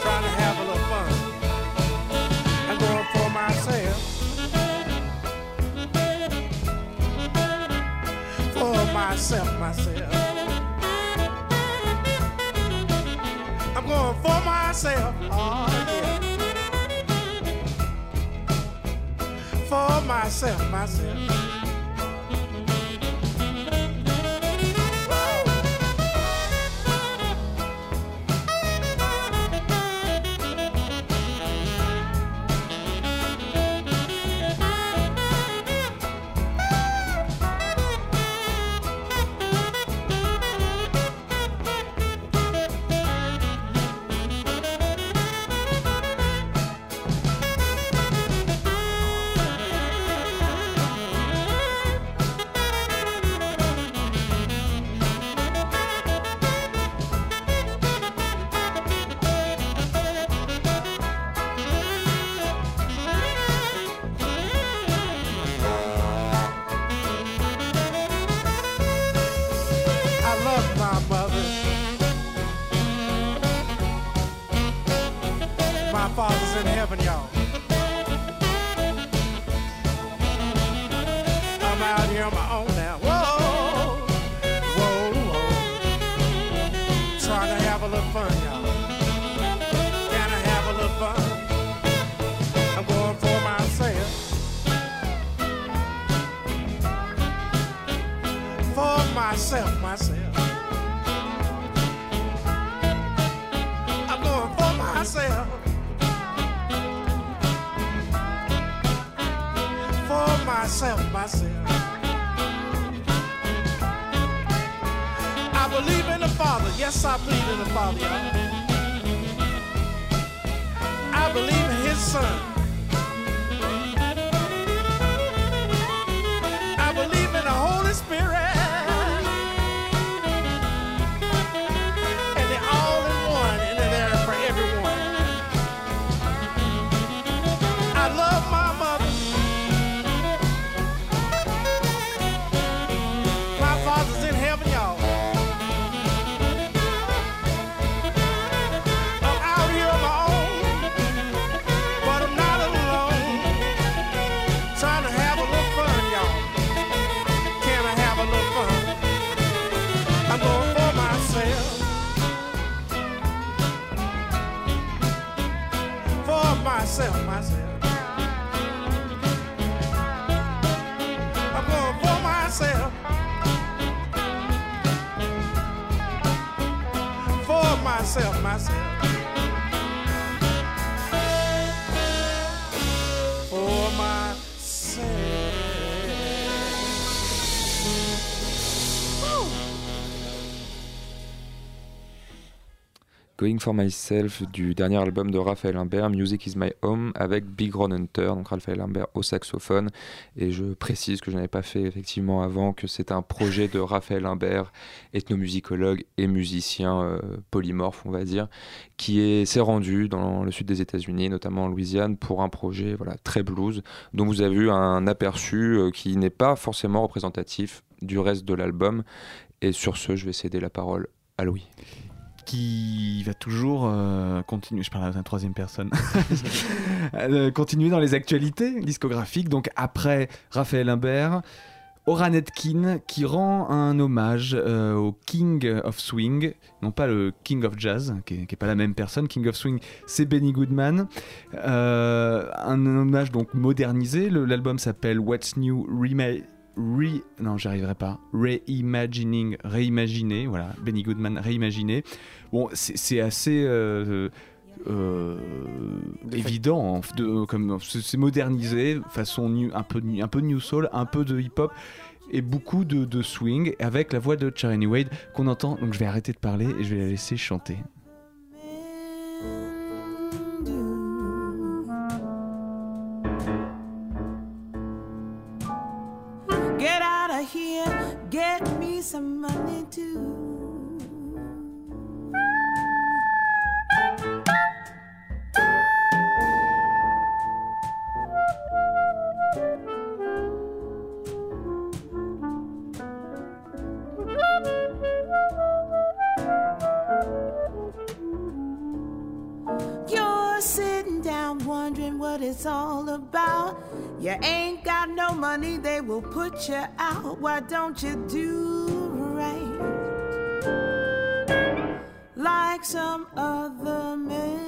Trying to have a little fun. I'm going for myself. For myself, myself. I'm going for myself. Oh, yeah. For myself, myself. Father's in heaven, y'all. I'm out here on my own now. Whoa, whoa, whoa. Trying to have a little fun, y'all. Can I have a little fun? I'm going for myself. For myself, myself. Myself, myself. I believe in the Father. Yes, I believe in the Father. I believe in His Son. For Going for Myself du dernier album de Raphaël Imbert, Music is My Home, avec Big Ron Hunter, donc Raphaël Imbert au saxophone. Et je précise que je n'avais pas fait effectivement avant que c'est un projet de Raphaël Imbert, ethnomusicologue et musicien euh, polymorphe, on va dire, qui est- s'est rendu dans le sud des États-Unis, notamment en Louisiane, pour un projet voilà, très blues, dont vous avez eu un aperçu euh, qui n'est pas forcément représentatif du reste de l'album. Et sur ce, je vais céder la parole à Louis. Qui va toujours euh, continuer, je parle à la troisième personne, Euh, continuer dans les actualités discographiques. Donc après Raphaël Imbert, Oran Etkin qui rend un hommage euh, au King of Swing, non pas le King of Jazz, qui n'est pas la même personne. King of Swing, c'est Benny Goodman. Euh, un hommage donc modernisé. L'album s'appelle What's New Remade. Re... Non, j'arriverai pas. Reimagining, réimaginer, voilà. Benny Goodman, réimaginer. Bon, c'est assez euh, euh, évident, en- de, comme c'est c'est modernisé, façon new- un peu un peu new soul, un peu de hip hop et beaucoup de, de swing avec la voix de Charlie Wade qu'on entend. Donc je vais arrêter de parler et je vais la laisser chanter. Here, get me some money too. You're down wondering what it's all about. You ain't got no money, they will put you out. Why don't you do right? Like some other men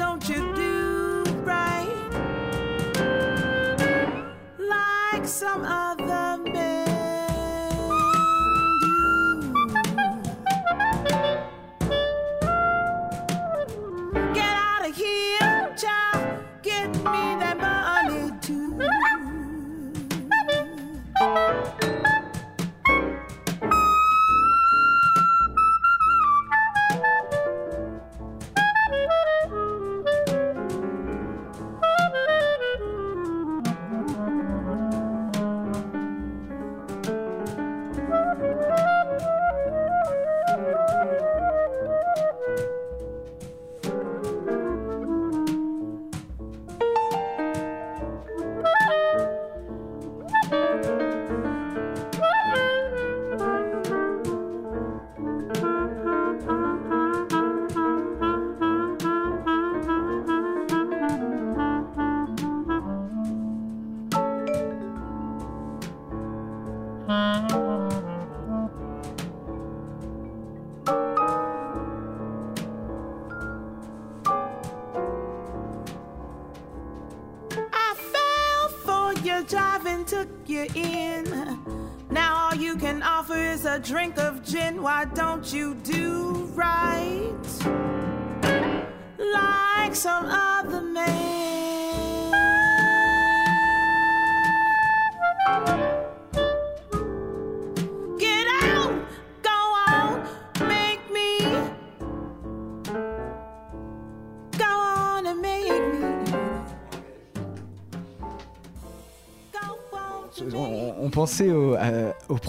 don't you do right? Like some other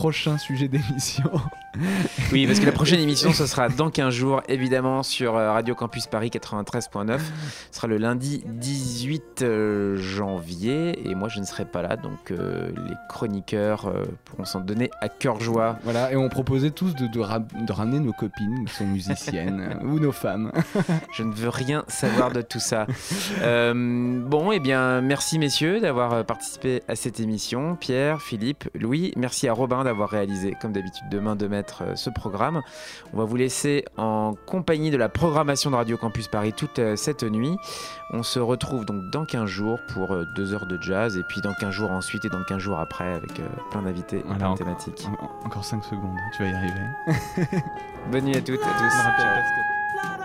prochain sujet d'émission. Oui, parce que la prochaine émission, ce sera dans 15 jours, évidemment, sur euh, Radio Campus Paris 93.9. Ce sera le lundi 18 euh, janvier. Et moi, je ne serai pas là. Donc, euh, les chroniqueurs euh, pourront s'en donner à cœur joie. Voilà, et on proposait tous de, de, ra- de ramener nos copines qui sont musiciennes ou nos femmes. Je ne veux rien savoir de tout ça. Euh, bon, eh bien, merci messieurs d'avoir participé à cette émission. Pierre, Philippe, Louis, merci à Robin d'avoir réalisé, comme d'habitude, de main de maître euh, ce programme. On va vous laisser en compagnie de la programmation de Radio Campus Paris toute euh, cette nuit. On se retrouve donc dans 15 jours pour euh, deux heures de jazz, et puis dans 15 jours ensuite, et dans 15 jours après, avec euh, plein d'invités et plein de encore- thématiques. en- encore 5 secondes, tu vas y arriver. Bonne nuit à toutes et à tous.